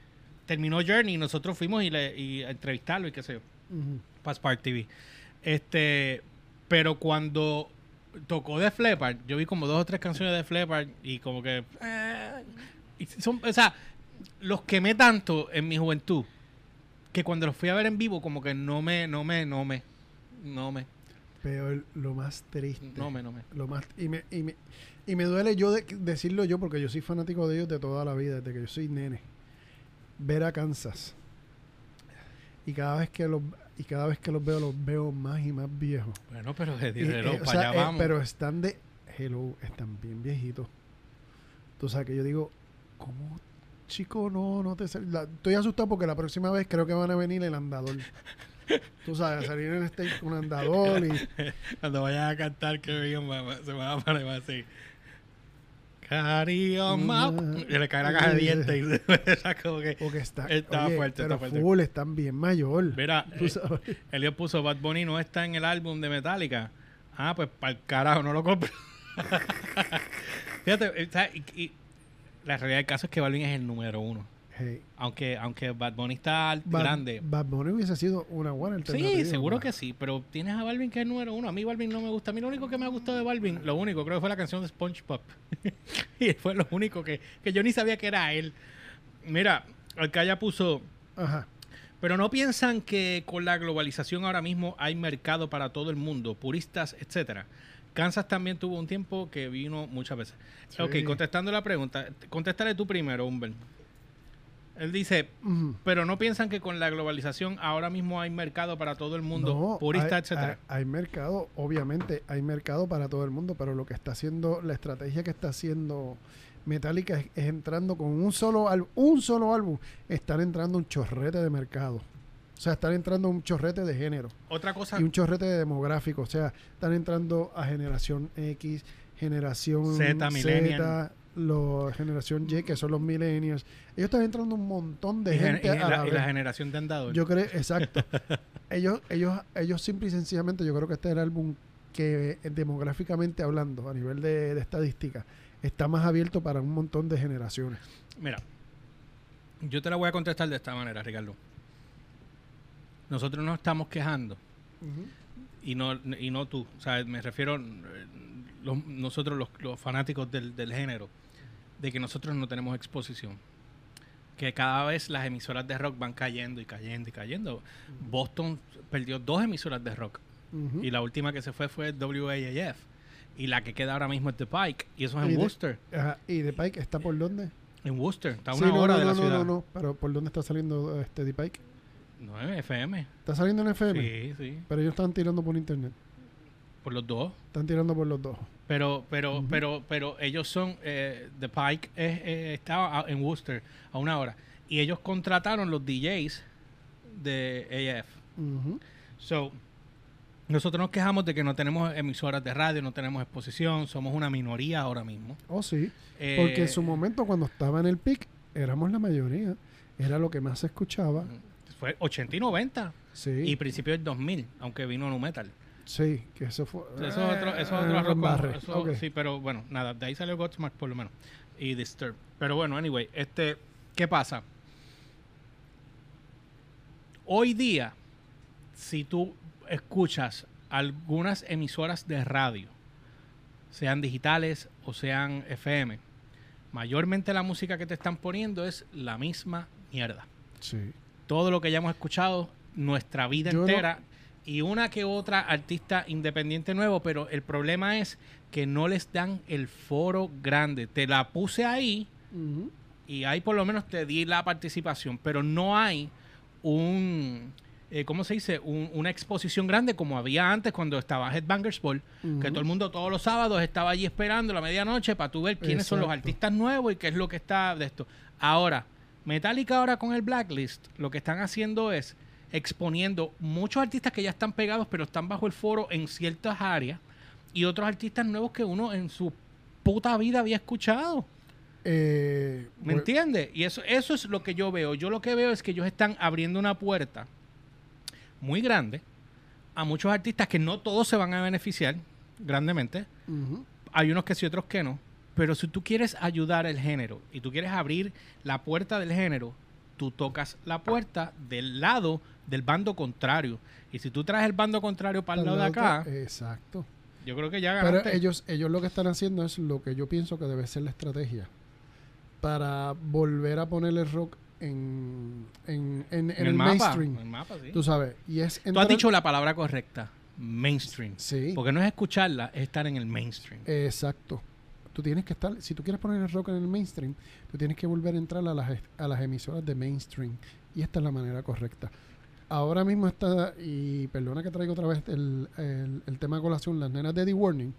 terminó Journey y nosotros fuimos y, le, y a entrevistarlo y qué sé yo para Spark TV. Este, pero cuando tocó de Flepard, yo vi como dos o tres canciones de Flepard y como que eh, y son, o sea, los quemé tanto en mi juventud que cuando los fui a ver en vivo como que no me no me no me no me Pero lo más triste. no me no me. Lo más, y, me, y, me, y me duele yo de- decirlo yo porque yo soy fanático de ellos de toda la vida, desde que yo soy nene. Ver a Kansas. Y cada vez que los y cada vez que los veo los veo más y más viejos. Bueno, pero de reloj, eh, o para sea, allá eh, vamos. pero están de hello, están bien viejitos. Tú sabes que yo digo, ¿cómo chico no no te la- estoy asustado porque la próxima vez creo que van a venir el andador. Tú sabes, salir en este un andador y Cuando vayan a cantar, que bien, se va a parar así. Carío, ma- y le cae la caja de dientes y como que porque está, Está oye, fuerte, pero está fuerte. full, están bien mayor. Mira, eh. Elliot puso Bad Bunny no está en el álbum de Metallica. Ah, pues para el carajo, no lo compro. Fíjate, y, y la realidad del caso es que Balvin es el número uno. Hey, Aunque, aunque Bad Bunny está Bad, grande. Bad Bunny hubiese sido una buena alternativa. Sí, seguro ¿verdad? que sí, pero tienes a Balvin que es número uno. A mí Balvin no me gusta. A mí lo único que me ha gustado de Balvin, lo único, creo que fue la canción de SpongeBob. y fue lo único que, que yo ni sabía que era él. Mira, Alcaya puso, Ajá. pero no piensan que con la globalización ahora mismo hay mercado para todo el mundo, puristas, etcétera. Kansas también tuvo un tiempo que vino muchas veces. Sí. Ok, contestando la pregunta, contéstale tú primero, Humber. Él dice, pero no piensan que con la globalización ahora mismo hay mercado para todo el mundo, purista, hay, etcétera. Hay, hay mercado, obviamente, hay mercado para todo el mundo, pero lo que está haciendo, la estrategia que está haciendo Metallica es, es entrando con un solo álbum, un solo álbum, están entrando un chorrete de mercado. O sea, están entrando un chorrete de género Otra cosa, y un chorrete de demográfico. O sea, están entrando a generación X, generación Z. Z, los generación Y, que son los millennials. Ellos están entrando un montón de y, gente y a la, la y la generación de andadores. Yo creo, exacto. ellos, ellos, ellos simple y sencillamente, yo creo que este es el álbum que eh, demográficamente hablando, a nivel de, de estadística, está más abierto para un montón de generaciones. Mira, yo te la voy a contestar de esta manera, Ricardo. Nosotros nos estamos quejando y no y no tú. O sea, me refiero eh, los- nosotros los, los fanáticos del, del género de que nosotros no tenemos exposición. Que cada vez las emisoras de rock van cayendo y cayendo y cayendo. Boston perdió dos emisoras de rock y la última que se fue fue WAAF y la que queda ahora mismo es The Pike y eso es en de- Worcester. Ajá, ¿Y de Pike está por dónde? En Worcester, está a Sí, una no, hora no, de no, la no, ciudad. no, no, pero ¿por dónde está saliendo este D-Pike? No, en FM. ¿Está saliendo en FM? Sí, sí. Pero ellos están tirando por internet. Por los dos. Están tirando por los dos. Pero, pero, pero, pero ellos son, eh, The Pike es, eh, estaba en Worcester a una hora. Y ellos contrataron los DJs de AF. Ujú. So, nosotros nos quejamos de que no tenemos emisoras de radio, no tenemos exposición, somos una minoría ahora mismo. Oh, sí. Eh, Porque en su momento, cuando estaba en el pic, éramos la mayoría. Era lo que más se escuchaba. Fue 80 y 90 Sí. y principio del 2000, aunque vino Nu Metal. Sí, que eso fue. Eso es otro, eso otro Eh, arroz con- eso- Ok. Sí, pero bueno, nada, de ahí salió Godsmack por lo menos. Y Disturb. Pero bueno, anyway, este, ¿qué pasa? Hoy día, si tú escuchas algunas emisoras de radio, sean digitales o sean FM, mayormente la música que te están poniendo es la misma mierda Sí. todo lo que ya hemos escuchado nuestra vida Yo no- entera y una que otra artista independiente nuevo, pero el problema es que no les dan el foro grande. Te la puse ahí y ahí por lo menos te di la participación, pero no hay un, eh, ¿cómo se dice? Un- una exposición grande como había antes cuando estaba Headbangers Ball, que todo el mundo todos los sábados estaba allí esperando la medianoche para tú ver quiénes son los artistas nuevos y qué es lo que está de esto. Ahora, Metallica ahora con el Blacklist, lo que están haciendo es exponiendo muchos artistas que ya están pegados, pero están bajo el foro en ciertas áreas, y otros artistas nuevos que uno en su puta vida había escuchado. Eh, ¿Me bu- entiendes? Y eso, eso es lo que yo veo. Yo lo que veo es que ellos están abriendo una puerta muy grande a muchos artistas que no todos se van a beneficiar grandemente. Hay unos que sí, otros que no. Pero si tú quieres ayudar el género y tú quieres abrir la puerta del género, tú tocas la puerta del lado del bando contrario. Y si tú traes el bando contrario para el lado de acá, Exacto. yo creo que ya Pero ganaste. ellos, ellos lo que están haciendo es lo que yo pienso que debe ser la estrategia para volver a poner el rock en, en, en- en en el, mapa, mainstream. en el mapa, sí. Tú sabes. Y es Tú has dicho la palabra correcta, mainstream. Sí. Porque no es escucharla, es estar en el mainstream. Exacto. Tú tienes que estar, si tú quieres poner el rock en el mainstream, tú tienes que volver a entrar a las, a las emisoras de mainstream. Y esta es la manera correcta. Ahora mismo está, y perdona que traiga otra vez el, el- el tema de colación, las nenas de The Warning,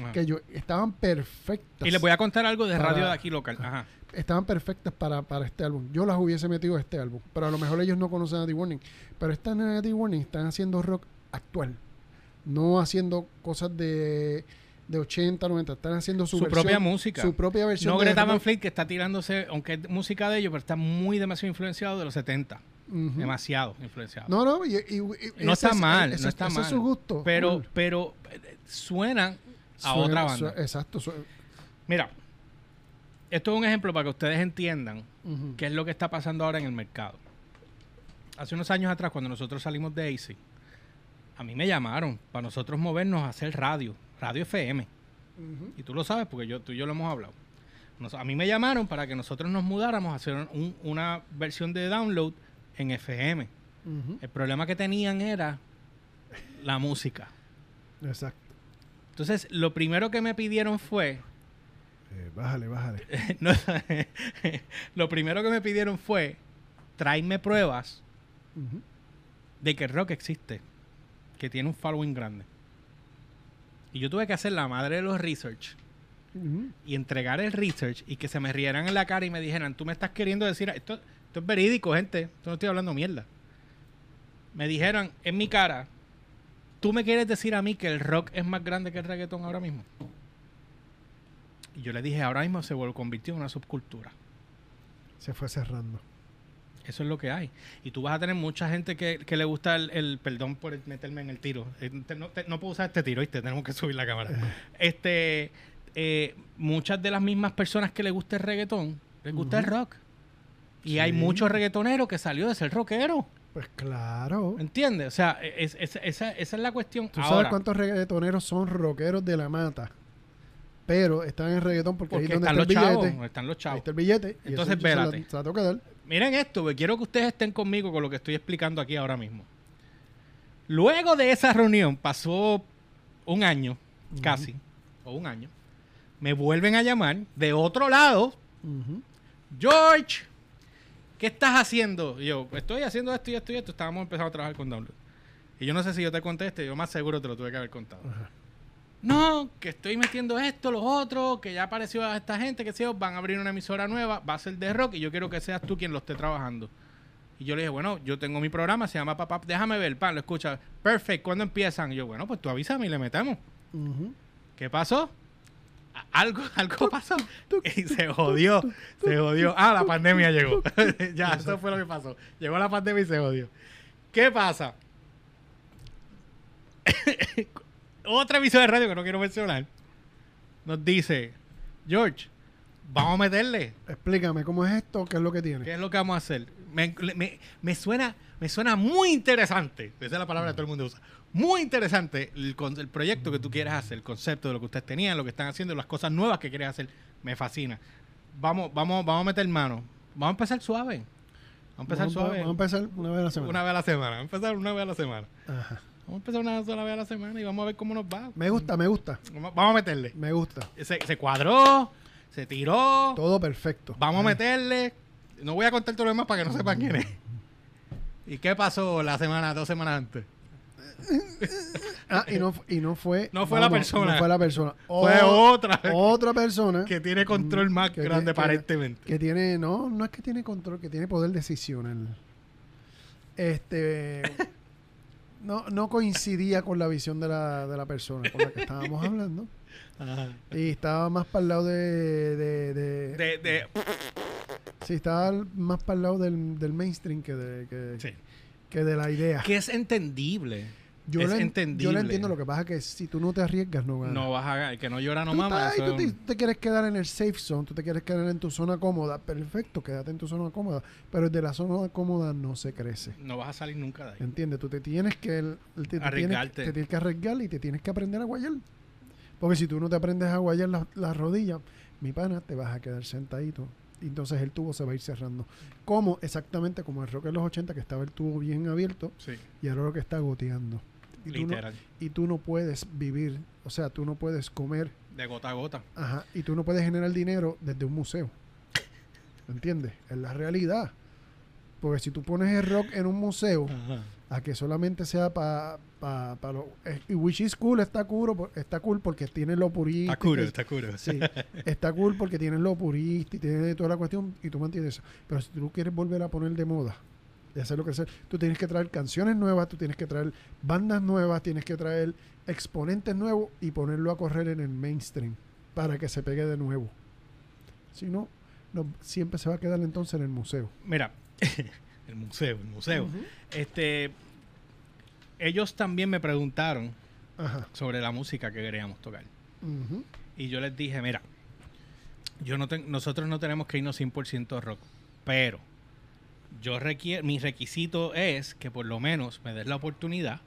Ajá. que yo, estaban perfectas. Y les voy a contar algo de Para- radio de aquí local. Ajá. estaban perfectas para, para este álbum. Yo las hubiese metido a este álbum, pero a lo mejor ellos no conocen a The Warning. Pero estas nenas de The Warning están haciendo rock actual, no haciendo cosas de, de 80, 90, están haciendo su, Su versión- propia música. Su propia versión. No Greta Van. Fleet, que está tirándose, aunque es música de ellos, pero está muy demasiado influenciado de los 70. Ujú. Demasiado influenciado. No, no, y, y- y No está es- mal, no está ese mal. es su gusto. pero, Cool. pero eh, suenan a Suena- otra banda. exacto. Mira, esto es un ejemplo para que ustedes entiendan qué es lo que está pasando ahora en el mercado. Hace unos años atrás, cuando nosotros salimos de AC, a mí me llamaron para nosotros movernos a hacer radio, radio FM. Y tú lo sabes porque yo, tú y yo lo hemos hablado. Nos- a mí me llamaron para que nosotros nos mudáramos a hacer un- una versión de download en FM. El problema que tenían era la música. Exacto. Entonces, lo primero que me pidieron fue, Eh, bájale, bájale. no, lo primero que me pidieron fue, tráeme pruebas de que el rock existe, que tiene un following grande. Y yo tuve que hacer la madre de los research y entregar el research y que se me rieran en la cara y me dijeran, tú me estás queriendo decir, esto, esto es verídico, gente, esto no estoy hablando mierda. Me dijeran en mi cara, tú me quieres decir a mí que el rock es más grande que el reggaetón ahora mismo. Y yo le dije, ahora mismo se convirtió en una subcultura. Se fue cerrando. Eso es lo que hay. Y tú vas a tener mucha gente que, que le gusta el, el- perdón por meterme en el tiro. Eh, no, te- no puedo usar este tiro, ¿viste? Tenemos que subir la cámara. Este, eh, muchas de las mismas personas que le gusta el reggaetón, les gusta el rock. Y hay muchos reggaetoneros que salió de ser rockero. Pues claro. ¿Entiendes? O sea, es- es- esa, esa es la cuestión. ¿Tú sabes Ahora, cuántos reggaetoneros son rockeros de la mata? Pero están en reggaetón porque, ahí porque donde están está los el chavos. Están los Ahí chavos. está el billete. Entonces, eso se la- vélate. Se la tengo que dar. Miren esto, porque quiero que ustedes estén conmigo con lo que estoy explicando aquí ahora mismo. Luego de esa reunión, pasó un año, casi, o un año, me vuelven a llamar de otro lado. George, ¿qué estás haciendo? Y yo, estoy haciendo esto y esto y esto. Estábamos empezando a trabajar con Download. Y yo no sé si yo te conteste, yo más seguro te lo tuve que haber contado. No, que estoy metiendo esto, los otros, que ya apareció a esta gente, que si van a abrir una emisora nueva, va a ser de rock y yo quiero que seas tú quien lo esté trabajando. Y yo le dije, bueno, yo tengo mi programa, se llama Papá, déjame ver, pan, lo escucha. Perfect, ¿cuándo empiezan? Y yo, bueno, pues tú avísame y le metemos. ¿Qué pasó? Algo, algo pasó. Y se jodió, se jodió. Ah, la pandemia llegó. ya, eso fue lo que pasó. Llegó la pandemia y se jodió. ¿Qué pasa? Otra emisora de radio que no quiero mencionar nos dice, George, vamos a meterle. Explícame, ¿cómo es esto? ¿Qué es lo que tiene? ¿Qué es lo que vamos a hacer? Me, me- me suena, me suena muy interesante. Esa es la palabra que todo el mundo usa. Muy interesante el, el proyecto que tú quieres hacer, el concepto de lo que ustedes tenían, lo que están haciendo, las cosas nuevas que quieres hacer. Me fascina. Vamos, vamos, vamos a meter mano. Vamos a empezar suave. Vamos a empezar Vamos, suave. vamos a empezar una vez a la semana. Una vez a la semana. Vamos a empezar una vez a la semana. Ajá. Vamos a empezar una sola vez a la semana y vamos a ver cómo nos va. Me gusta, me gusta, Vamos, vamos a meterle. me gusta. Se, se cuadró, se tiró. Todo perfecto. Vamos a meterle. No voy a contar todo lo demás para que no sepan quién es. ¿Y qué pasó la semana, dos semanas antes? Ah, y no, y no fue. No fue la persona. No fue la persona. Fue otra Otra persona que tiene control más que- grande que- aparentemente. que tiene. No, no es que tiene control, que tiene poder decisional. Este. No, no coincidía con la visión de la, de la persona con la que estábamos hablando. Ajá. Y estaba más para el lado de. de, de- De, de- sí, estaba más para el lado del, del mainstream que de, que, sí. que de la idea. Que es entendible. Yo, es lo en- entendible. yo lo entiendo, lo que pasa es que si tú no te arriesgas, no ganas. No vas a... El que no llora no mama. tú te, quieres quedar en el safe zone, tú te quieres quedar en tu zona cómoda. Perfecto, quédate en tu zona cómoda. Pero de la zona cómoda no se crece. No vas a salir nunca de ahí. ¿Entiendes? Tú te tienes que el- te, te tienes, Arriesgarte. te tienes que arriesgar y te tienes que aprender a guayar. Porque si tú no te aprendes a guayar las las rodillas, mi pana, te vas a quedar sentadito. Y entonces el tubo se va a ir cerrando. Como exactamente como el rock en los 80, que estaba el tubo bien abierto Sí, y ahora lo que está goteando. Y tú, no, literal. y tú no puedes vivir, o sea, tú no puedes comer De gota a gota. Ajá, y tú no puedes generar dinero desde un museo. ¿Entiendes? Es la realidad. Porque si tú pones el rock en un museo, a que solamente sea para pa, pa lo... eh, y which is cool, está cool, está cool porque tiene lo purista. Está y- está curo. Sí, está cool porque tiene lo purista y tiene toda la cuestión y tú mantienes eso. Pero si tú quieres volver a poner de moda y hacerlo crecer, tú tienes que traer canciones nuevas, tú tienes que traer bandas nuevas, tienes que traer exponentes nuevos y ponerlo a correr en el mainstream para que se pegue de nuevo. Si no, no siempre se va a quedar entonces en el museo. Mira, el museo, el museo. Este, ellos también me preguntaron Ajá. sobre la música que queríamos tocar. Y yo les dije, mira, yo no nosotros no tenemos que irnos 100% rock, pero yo requiero, mi requisito es que por lo menos me des la oportunidad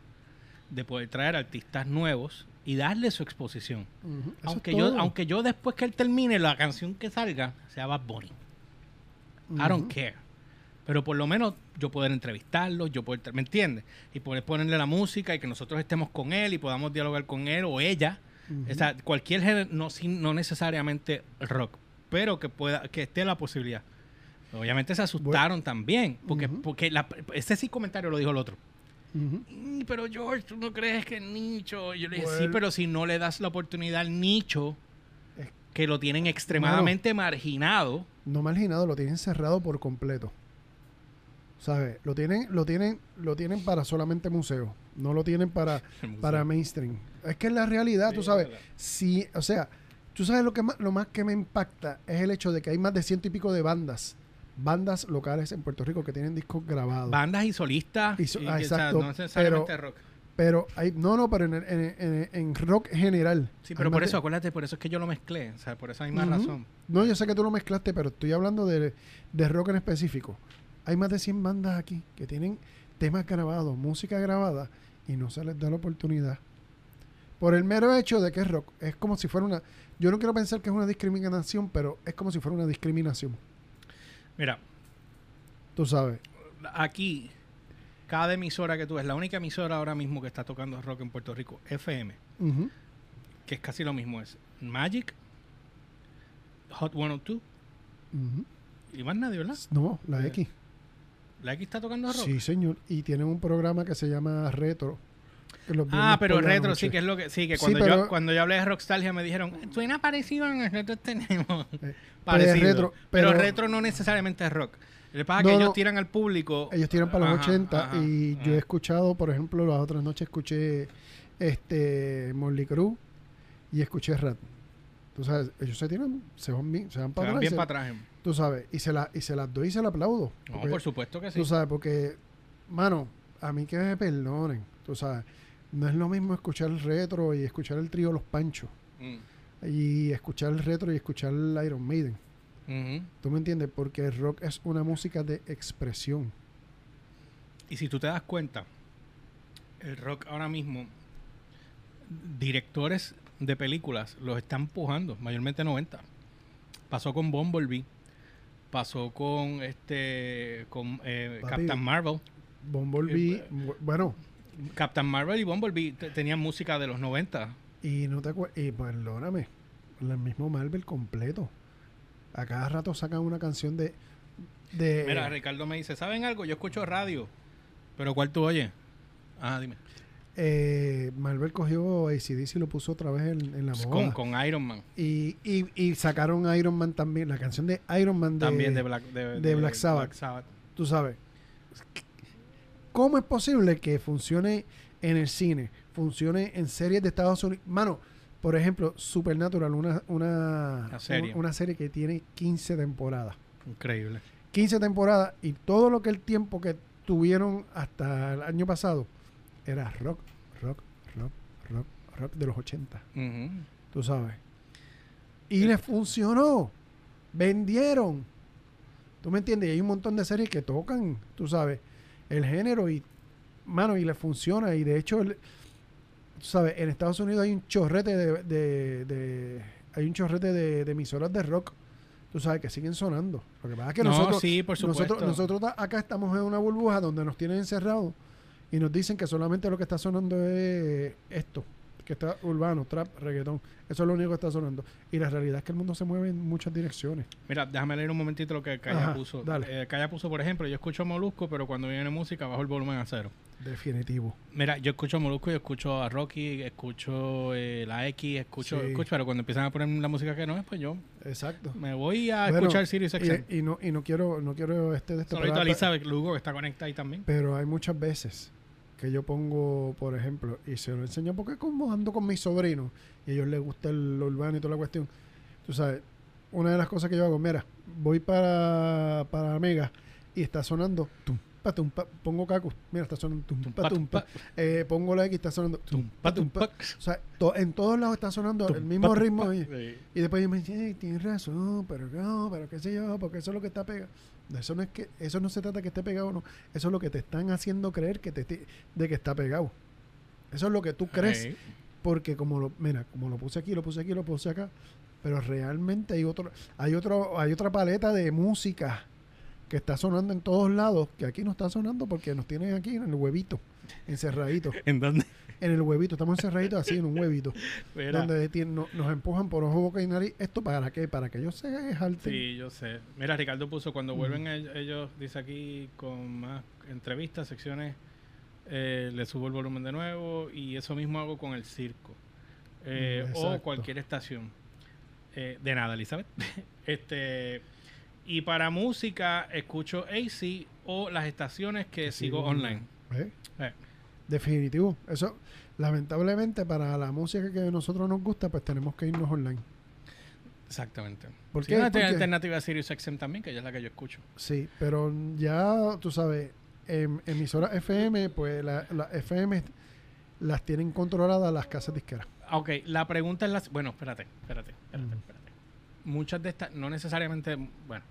de poder traer artistas nuevos y darle su exposición. Aunque yo, aunque yo después que él termine la canción que salga sea Bad Bunny. I don't care. Pero por lo menos yo poder entrevistarlo, yo poder, ¿me entiendes? Y poder ponerle la música y que nosotros estemos con él y podamos dialogar con él o ella. Ujú. O sea, cualquier género, no, sin- no necesariamente rock, pero que pueda, que esté la posibilidad. Obviamente se asustaron también, porque, porque la, ese sí comentario lo dijo el otro. "Mm, Pero George, ¿tú no crees que el nicho? Yo le dije, sí, pero si no le das la oportunidad al nicho, que lo tienen extremadamente marginado, no marginado, lo tienen cerrado por completo. ¿Sabes? Lo tienen, lo tienen, lo tienen para solamente museo. No lo tienen para, para mainstream. Es que es la realidad, tú Sí, sabes. es verdad. Si, o sea, tú sabes lo que más, lo más que me impacta es el hecho de que hay más de ciento y pico de bandas, bandas locales en Puerto Rico que tienen discos grabados. bandas y solistas, Y so- y, ah, o sea, exacto, no necesariamente pero- rock. Pero hay, no, no, pero en, el- en, en- en rock general. Sí, pero por eso, acuérdate, por eso es que yo lo mezclé, o sea, por esa misma Ujú. razón. No, yo sé que tú lo mezclaste, pero estoy hablando de, de rock en específico. Hay más de 100 bandas aquí que tienen temas grabados, música grabada, y no se les da la oportunidad. Por el mero hecho de que es rock. Es como si fuera una... Yo no quiero pensar que es una discriminación, pero es como si fuera una discriminación. Mira, Tú sabes. aquí, cada emisora que tú ves, la única emisora ahora mismo que está tocando rock en Puerto Rico, FM, que es casi lo mismo, es Magic, Hot 102 ujú. y más nadie, ¿verdad? No, la Sí. X. ¿La X está tocando rock? Sí, señor. Y tienen un programa que se llama Retro. Ah, pero retro, sí, que es lo que. Sí, que Sí, cuando, pero- yo, cuando yo hablé de Rockstalgia me dijeron, suena parecido en el retro tenemos. Eh, parecido. retro, pero, pero- retro no necesariamente es rock. Que pasa No, que ellos no. tiran al público. Ellos tiran para los Ajá, 80 ajá, y yo he escuchado, por ejemplo, las otras noches escuché este Molly Cruz y escuché Rat. Tú sabes, ellos se tiran, se van, bien- se van Se para van atrás. bien se- para atrás. Tú sabes, y se, la, y se las doy y se las aplaudo. No, Porque- por supuesto que sí. Tú sabes, porque, mano, a mí que me perdonen, tú sabes, no es lo mismo escuchar el retro y escuchar el trío Los Panchos Mm. y escuchar el retro y escuchar el Iron Maiden. ¿Tú me entiendes? Porque el rock es una música de expresión. Y si tú te das cuenta, el rock ahora mismo, directores de películas los están empujando, mayormente 90. Pasó con Bumblebee, pasó con este con eh, Papi. Captain Marvel. Bumblebee, Eh, bu- bueno, Captain Marvel y Bumblebee te- tenían música de los 90. y no te acuerdas, y perdóname, el mismo Marvel completo. A cada rato sacan una canción de... de Mira, Ricardo me dice, ¿saben algo? Yo escucho radio. ¿Pero cuál tú oyes? Ah, dime. eh, Marvel cogió ACDC y lo puso otra vez en, en la moda. Con, con Iron Man. Y, y, y sacaron Iron Man también, la canción de Iron Man de, También de Black, de, de Black Sabbath. tú sabes. ¿Cómo es posible que funcione en el cine, funcione en series de Estados Unidos? Mano, por ejemplo, Supernatural, una, una, Una serie. una serie que tiene 15 temporadas. Increíble. 15 temporadas y todo lo que el tiempo que tuvieron hasta el año pasado era rock, rock, rock, rock, rock de los 80. Ujú. tú sabes. Y les funcionó. Vendieron. ¿Tú me entiendes? Y hay un montón de series que tocan, tú sabes, el género y, mano, y les funciona. Y de hecho, el- tú sabes, en Estados Unidos hay un chorrete de, de- de- hay un chorrete de, de emisoras de rock, tú sabes, que siguen sonando. Lo que pasa es que no, nosotros, sí, por supuesto. nosotros, nosotros acá estamos en una burbuja donde nos tienen encerrados y nos dicen que solamente lo que está sonando es esto, que está urbano, trap, reggaetón. Eso es lo único que está sonando. Y la realidad es que el mundo se mueve en muchas direcciones. Mira, déjame leer un momentito lo que Calla Ajá, puso. dale. Eh, Calla puso, por ejemplo, yo escucho Molusco, pero cuando viene música bajo el volumen a cero. Definitivo. Mira, yo escucho Molusco, yo escucho a Rocky, escucho eh, la X, escucho, Sí. escucho, pero cuando empiezan a poner la música que no es, pues yo Exacto. me voy a Bueno, escuchar Sirius XM. Y, y no, y no quiero, no quiero este de este Saludito a Elizabeth Lugo, que está conectada ahí también. Pero hay muchas veces que yo pongo, por ejemplo, y se lo enseño porque como ando con mis sobrinos y a ellos les gusta el urbano y toda la cuestión. Tú sabes, una de las cosas que yo hago, mira, voy para, para Mega y está sonando pongo Cacus, mira, está sonando tum, Tum, pa, pa, tum, tum, pa. pa. Eh, pongo la X, está sonando tum, Tum, pa, pa, tum, tum, pa. pa. O sea, to- en todos lados está sonando el mismo ritmo. Y, y después yo me dicen, "Ey, tienes razón, pero no, pero qué sé yo, porque eso es lo que está pegado. Eso no es que, eso no se trata de que esté pegado o no. Eso es lo que te están haciendo creer que te de que está pegado. Eso es lo que tú crees, porque como lo, mira, como lo puse aquí, lo puse aquí, lo puse acá, pero realmente hay otro, hay otro, hay otra paleta de música que está sonando en todos lados, que aquí no está sonando porque nos tienen aquí en el huevito, encerradito. ¿En dónde? En el huevito, estamos encerraditos así en un huevito Mira. donde tien- no- nos empujan por ojo, boca y nariz. ¿Esto para qué? Para que ellos se jalten. Sí, yo sé. Mira, Ricardo puso, cuando vuelven el- ellos, dice aquí, con más entrevistas, secciones, eh, le subo el volumen de nuevo y eso mismo hago con el circo. Eh, Mm, o cualquier estación. Eh, de nada, Elizabeth. este Y para música, escucho AC o las estaciones que sigo online. ¿Ves? Eh. Definitivo. Eso, lamentablemente, para la música que a nosotros nos gusta, pues tenemos que irnos online. Exactamente. ¿Por Sí, Porque- alternativa a Sirius XM también, que ya es la que yo escucho. Sí, pero ya, tú sabes, en emisoras FM, pues las la FM las tienen controladas las casas disqueras. Ah, Ok, la pregunta es la... Bueno, espérate, espérate, espérate, espérate. Muchas de estas, no necesariamente, bueno,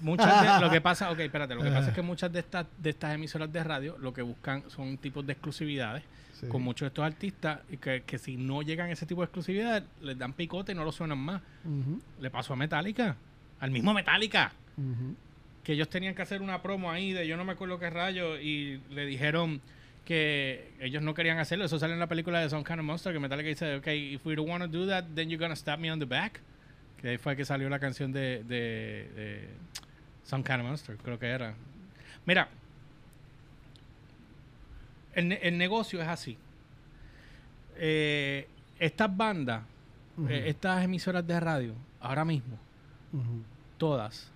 muchas de, lo que pasa, ok, espérate, lo que pasa es que muchas de estas, de estas emisoras de radio lo que buscan son tipos de exclusividades Sí. con muchos de estos artistas y que, que si no llegan a ese tipo de exclusividad les dan picote y no lo suenan más. Le pasó a Metallica, al mismo Metallica, que ellos tenían que hacer una promo ahí de yo no me acuerdo qué rayo y le dijeron que ellos no querían hacerlo. Eso sale en la película de Some Kind of Monster que Metallica dice, ok, if we don't want to do that, then you're gonna stab me on the back. Que ahí fue que salió la canción de, de, de Some Kind of Monster, creo que era. Mira, el, el negocio es así. Eh, estas bandas, eh, estas emisoras de radio, ahora mismo, todas,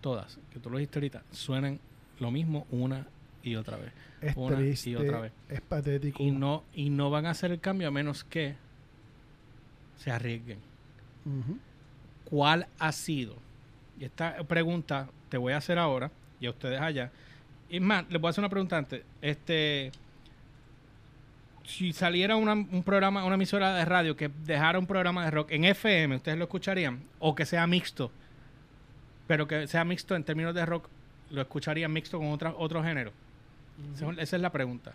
todas, que tú lo dijiste ahorita, suenan lo mismo una y otra vez. Es Una y triste, otra vez. es patético. Y no, y no van a hacer el cambio a menos que se arriesguen. Ujú. ¿Cuál ha sido? Y esta pregunta te voy a hacer ahora y a ustedes allá. Y es más, les voy a hacer una pregunta antes. Este, si saliera una- un programa, una emisora de radio que dejara un programa de rock en FM, ¿ustedes lo escucharían? O que sea mixto, pero que sea mixto en términos de rock, ¿lo escucharían mixto con otra, otro género? Esa es- Esa es la pregunta.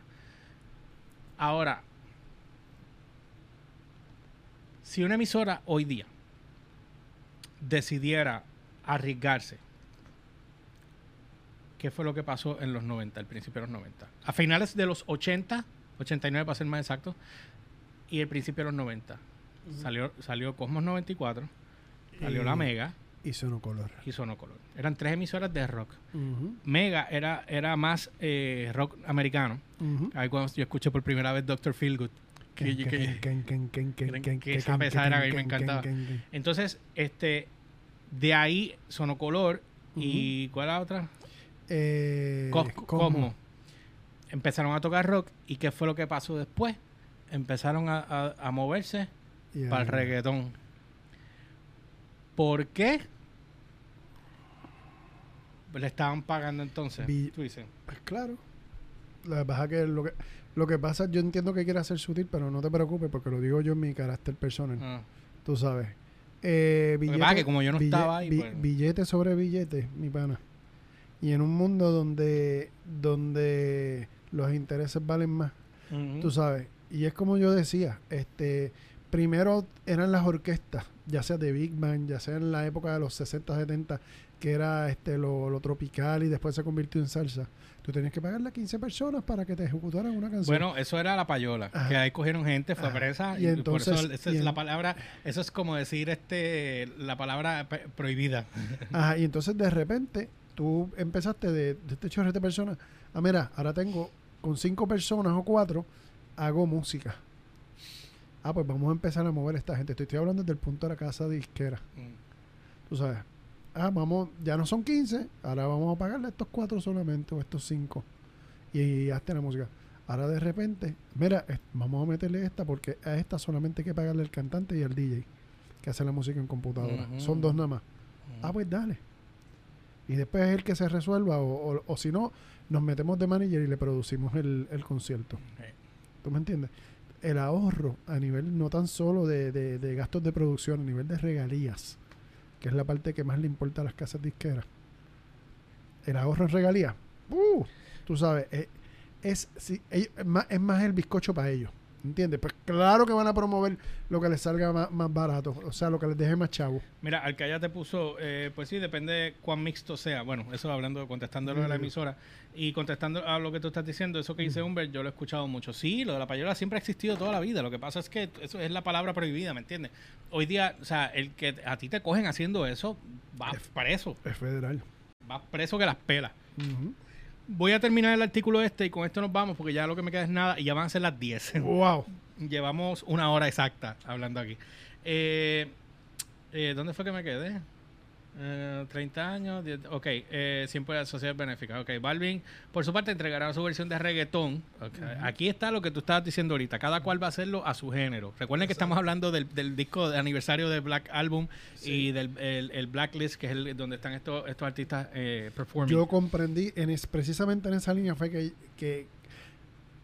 Ahora, si una emisora hoy día decidiera arriesgarse, ¿qué fue lo que pasó en los 90, al principio de los 90? A finales de los 80, 89 para ser más exacto, y el principio de los 90. Salió, salió Cosmos 94, salió La Mega Y Sonocolor. y Sonocolor. Eran tres emisoras de rock. Mega era, era más eh, rock americano. Ahí cuando yo escuché por primera vez Dr. Feelgood. que- esa me encantaba. Entonces, este, de ahí Sonocolor y ¿cuál era la otra? Eh, Cos- Cosmo. Cosmo. Empezaron a tocar rock y ¿qué fue lo que pasó después? Empezaron a, a- a moverse Y para el reggaetón. ¿Por qué? Le estaban pagando entonces. Tú dices. Pues claro. La verdad que lo que lo que pasa, yo entiendo que quiere ser sutil, pero no te preocupes porque lo digo yo en mi carácter personal. ah. Tú sabes. Eh, que billete- que como yo no estaba ahí, bi- pues- Billete sobre billete, mi pana. Y en un mundo donde, donde los intereses valen más, Ujú. tú sabes. Y es como yo decía, este primero eran las orquestas, ya sea de Big Band, ya sea en la época de los 60, 70, que era este lo, lo tropical y después se convirtió en salsa. Tú tenías que pagarle a 15 personas para que te ejecutaran una canción. Bueno, eso era la payola, Ajá. que ahí cogieron gente, fue Ajá. presa, Y y, entonces- por eso esa es en- la palabra, eso es como decir este la palabra prohibida. Ajá, y entonces de repente tú empezaste de, de este chorrete de personas. Ah, mira, ahora tengo con cinco personas o cuatro, hago música. Ah, pues vamos a empezar a mover a esta gente. Te estoy hablando desde el punto de la casa disquera. Tú sabes. Ah, vamos, ya no son 15, ahora vamos a pagarle estos cuatro solamente o estos cinco. Y hazte la música. Ahora de repente, mira, vamos a meterle esta porque a esta solamente hay que pagarle al cantante y al DJ que hace la música en computadora. Son dos nada más. Ah, pues dale. Y después es el que se resuelva, o, o- o si no, nos metemos de manager y le producimos el, el concierto. Sí. ¿Tú me entiendes? El ahorro a nivel no tan solo de, de- de gastos de producción, a nivel de regalías, que es la parte que más le importa a las casas disqueras. El ahorro en regalías, ¡uh! tú sabes, eh, es, ellos- es, más, es más el bizcocho para ellos. ¿Entiendes? Pues claro que van a promover lo que les salga más, más barato, o sea, lo que les deje más chavo. Mira, Alcaya te puso, eh, pues sí, depende cuán mixto sea. Bueno, eso hablando, contestándolo de la Mm. emisora y contestando a lo que tú estás diciendo, eso que dice Humbert, yo lo he escuchado mucho. Sí, lo de la payola siempre ha existido toda la vida. Lo que pasa es que eso es la palabra prohibida, ¿me entiendes? Hoy día, o sea, el que a ti te cogen haciendo eso, vas preso. Es federal. Vas preso que las pelas. Ujú. Voy a terminar el artículo este y con esto nos vamos porque ya lo que me queda es nada y ya van a ser las 10. Wow. Llevamos una hora exacta hablando aquí. Eh, eh, ¿Dónde fue que me quedé? Eh, 30 años. 10 ok, eh, siempre sociedad benéfica. Ok, Balvin, por su parte, entregará su versión de reggaetón. Ok, Aquí está lo que tú estabas diciendo ahorita. Cada cual va a hacerlo a su género. Recuerden que estamos hablando del, del disco de aniversario de Black Album y del el, el Blacklist, que es el, donde están estos, estos artistas eh, performing. Yo comprendí, en es- precisamente en esa línea fue que, que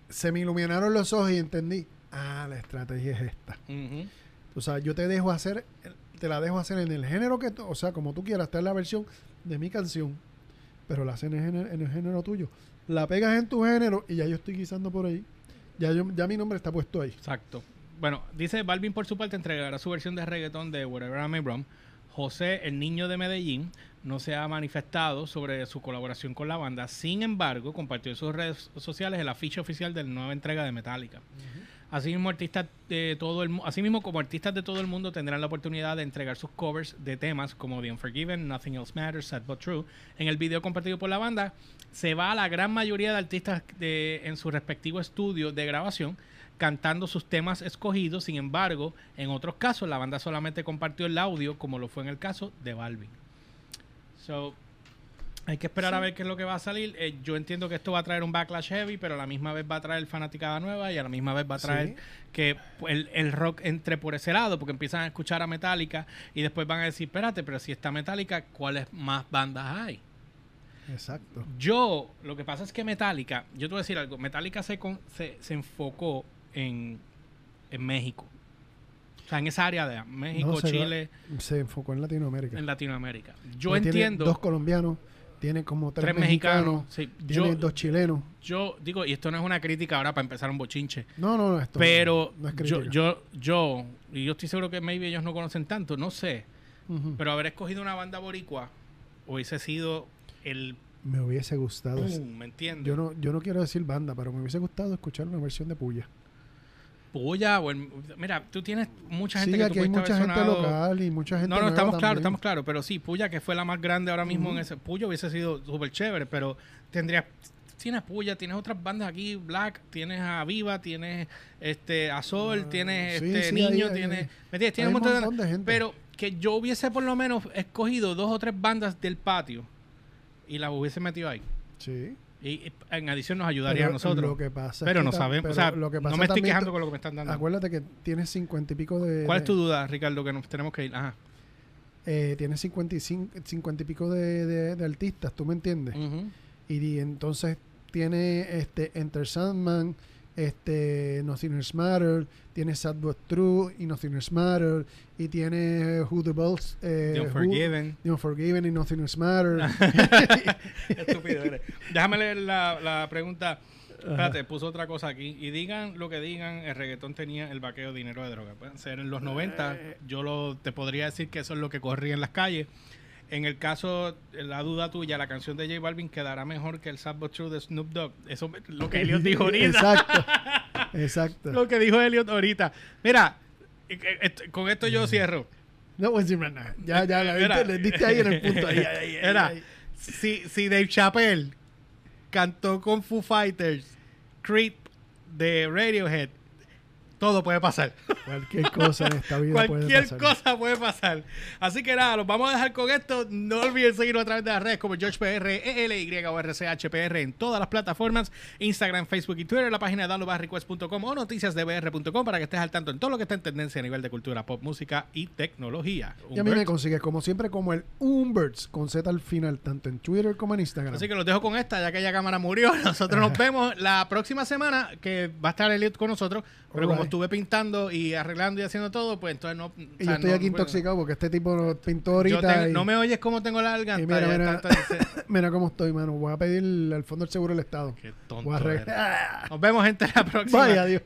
se me iluminaron los ojos y entendí, ah, la estrategia es esta. O sea, yo te dejo hacer, te la dejo hacer en el género que, tú- o sea, como tú quieras, esta es la versión de mi canción, pero la hacen en, el género- en el género tuyo. La pegas en tu género y ya yo estoy guisando por ahí. Ya, yo, ya mi nombre está puesto ahí. Exacto. Bueno, dice Balvin por su parte entregará su versión de reggaetón de Whatever I May Wrong. José, el niño de Medellín, no se ha manifestado sobre su colaboración con la banda. Sin embargo, compartió en sus redes sociales el afiche oficial de la nueva entrega de Metallica. Asimismo, artistas de todo el mu- asimismo, como artistas de todo el mundo tendrán la oportunidad de entregar sus covers de temas como The Unforgiven, Nothing Else Matters, Sad But True. En el video compartido por la banda, se va a la gran mayoría de artistas en su respectivo estudio de grabación cantando sus temas escogidos. Sin embargo, en otros casos, la banda solamente compartió el audio, como lo fue en el caso de Balvin. Hay que esperar a ver qué es lo que va a salir. Eh, yo entiendo que esto va a traer un backlash heavy, pero a la misma vez va a traer fanaticada nueva y a la misma vez va a traer Sí. que el, el rock entre por ese lado, porque empiezan a escuchar a Metallica y después van a decir, espérate, pero si está Metallica, ¿cuáles más bandas hay? Exacto. Yo, lo que pasa es que Metallica, yo te voy a decir algo, Metallica se, con- se, se enfocó en, en México. O sea, en esa área de México, No, se va- Chile, Se enfocó en Latinoamérica. en Latinoamérica. Yo Porque entiendo... Dos colombianos, tiene como tres, tres mexicanos, mexicanos. sí. tiene yo, dos chilenos. yo digo, y esto no es una crítica ahora para empezar un bochinche, No, no, no, esto pero no es yo, yo, yo, y yo estoy seguro que maybe ellos no conocen tanto, no sé, pero haber escogido una banda boricua hubiese sido el me hubiese gustado. ¿me entiendes? Yo no, yo no quiero decir banda, pero me hubiese gustado escuchar una versión de Puya. Puya, o el- mira, tú tienes mucha gente Sí, que aquí tú hay mucha gente sonado- local y mucha gente No, no, nueva estamos claros, estamos claros, pero sí, Puya, que fue la más grande ahora mismo en ese. Puya hubiese sido súper chévere, pero tendrías. Tienes Puya, tienes otras bandas aquí, Black, tienes a Viva, tienes este a Sol, Ah, tienes sí, este sí, Niño, ahí- tienes. ahí. ¿Me? Tienes un montón de, de gente. Pero que yo hubiese por lo menos escogido dos o tres bandas del patio y las hubiese metido ahí. Sí. Y y en adición nos ayudaría Pero a nosotros. Lo que pasa es pero que no sabemos. O sea, lo que no pasa me estoy quejando con lo que me están dando. Acuérdate que tienes cincuenta y pico de... ¿Cuál es tu duda, Ricardo, que nos tenemos que ir? Ajá. eh, tienes 55, 50 y pico de, de- de artistas, ¿tú me entiendes? Y, di- entonces tiene este Enter Sandman, este Nothing Else Matter, tiene Sad But True y Nothing Else Matter, y tiene Who the Balls, eh, The Who- Unforgiven. The Unforgiven y Nothing Else Matter. Estúpido eres. Déjame leer la, la pregunta. Espérate, puso otra cosa aquí. Y digan lo que digan, el reggaetón tenía el vaqueo dinero de droga. Pueden ser en los 90. Eh. Yo lo, te podría decir que eso es lo que corría en las calles. En el caso, la duda tuya, la canción de J Balvin quedará mejor que el Sad But True de Snoop Dogg. Eso me- lo que Elliot dijo ahorita. Exacto. Exacto. Lo que dijo Elliot ahorita. Mira, eh, eh, con esto yo cierro. No decir más nada. Ya, ya, la diste, le diste ahí en el punto. Ahí, ahí, ahí, Era, ahí. si, si Dave Chappelle cantó con Foo Fighters Creep de Radiohead, todo puede pasar. Cualquier cosa en esta vida puede Cualquier pasar. cosa puede pasar. Así que nada, los vamos a dejar con esto. No olviden seguirnos a través de las redes como GeorgePR, ELY o RCHPR en todas las plataformas, Instagram, Facebook y Twitter, la página de downloadbarrequest.com o noticiasdbr.com para que estés al tanto en todo lo que está en tendencia a nivel de cultura, pop, música y tecnología. Y a mí me consigues como siempre como el Umberts con Z al final, tanto en Twitter como en Instagram. Así que los dejo con esta, ya que ya cámara murió. Nosotros nos vemos la próxima semana, que va a estar Elliot con nosotros. Pero como. Estuve pintando y arreglando y haciendo todo, pues entonces no. o y sea, yo estoy no- aquí intoxicado porque este tipo nos pintó yo ahorita. y- no me oyes cómo tengo la garganta. mira, mira, cómo estoy, mano. Voy a pedir al Fondo del Seguro del Estado. Qué Voy a tonto eres. Nos vemos, gente, la próxima. Vaya, Dios.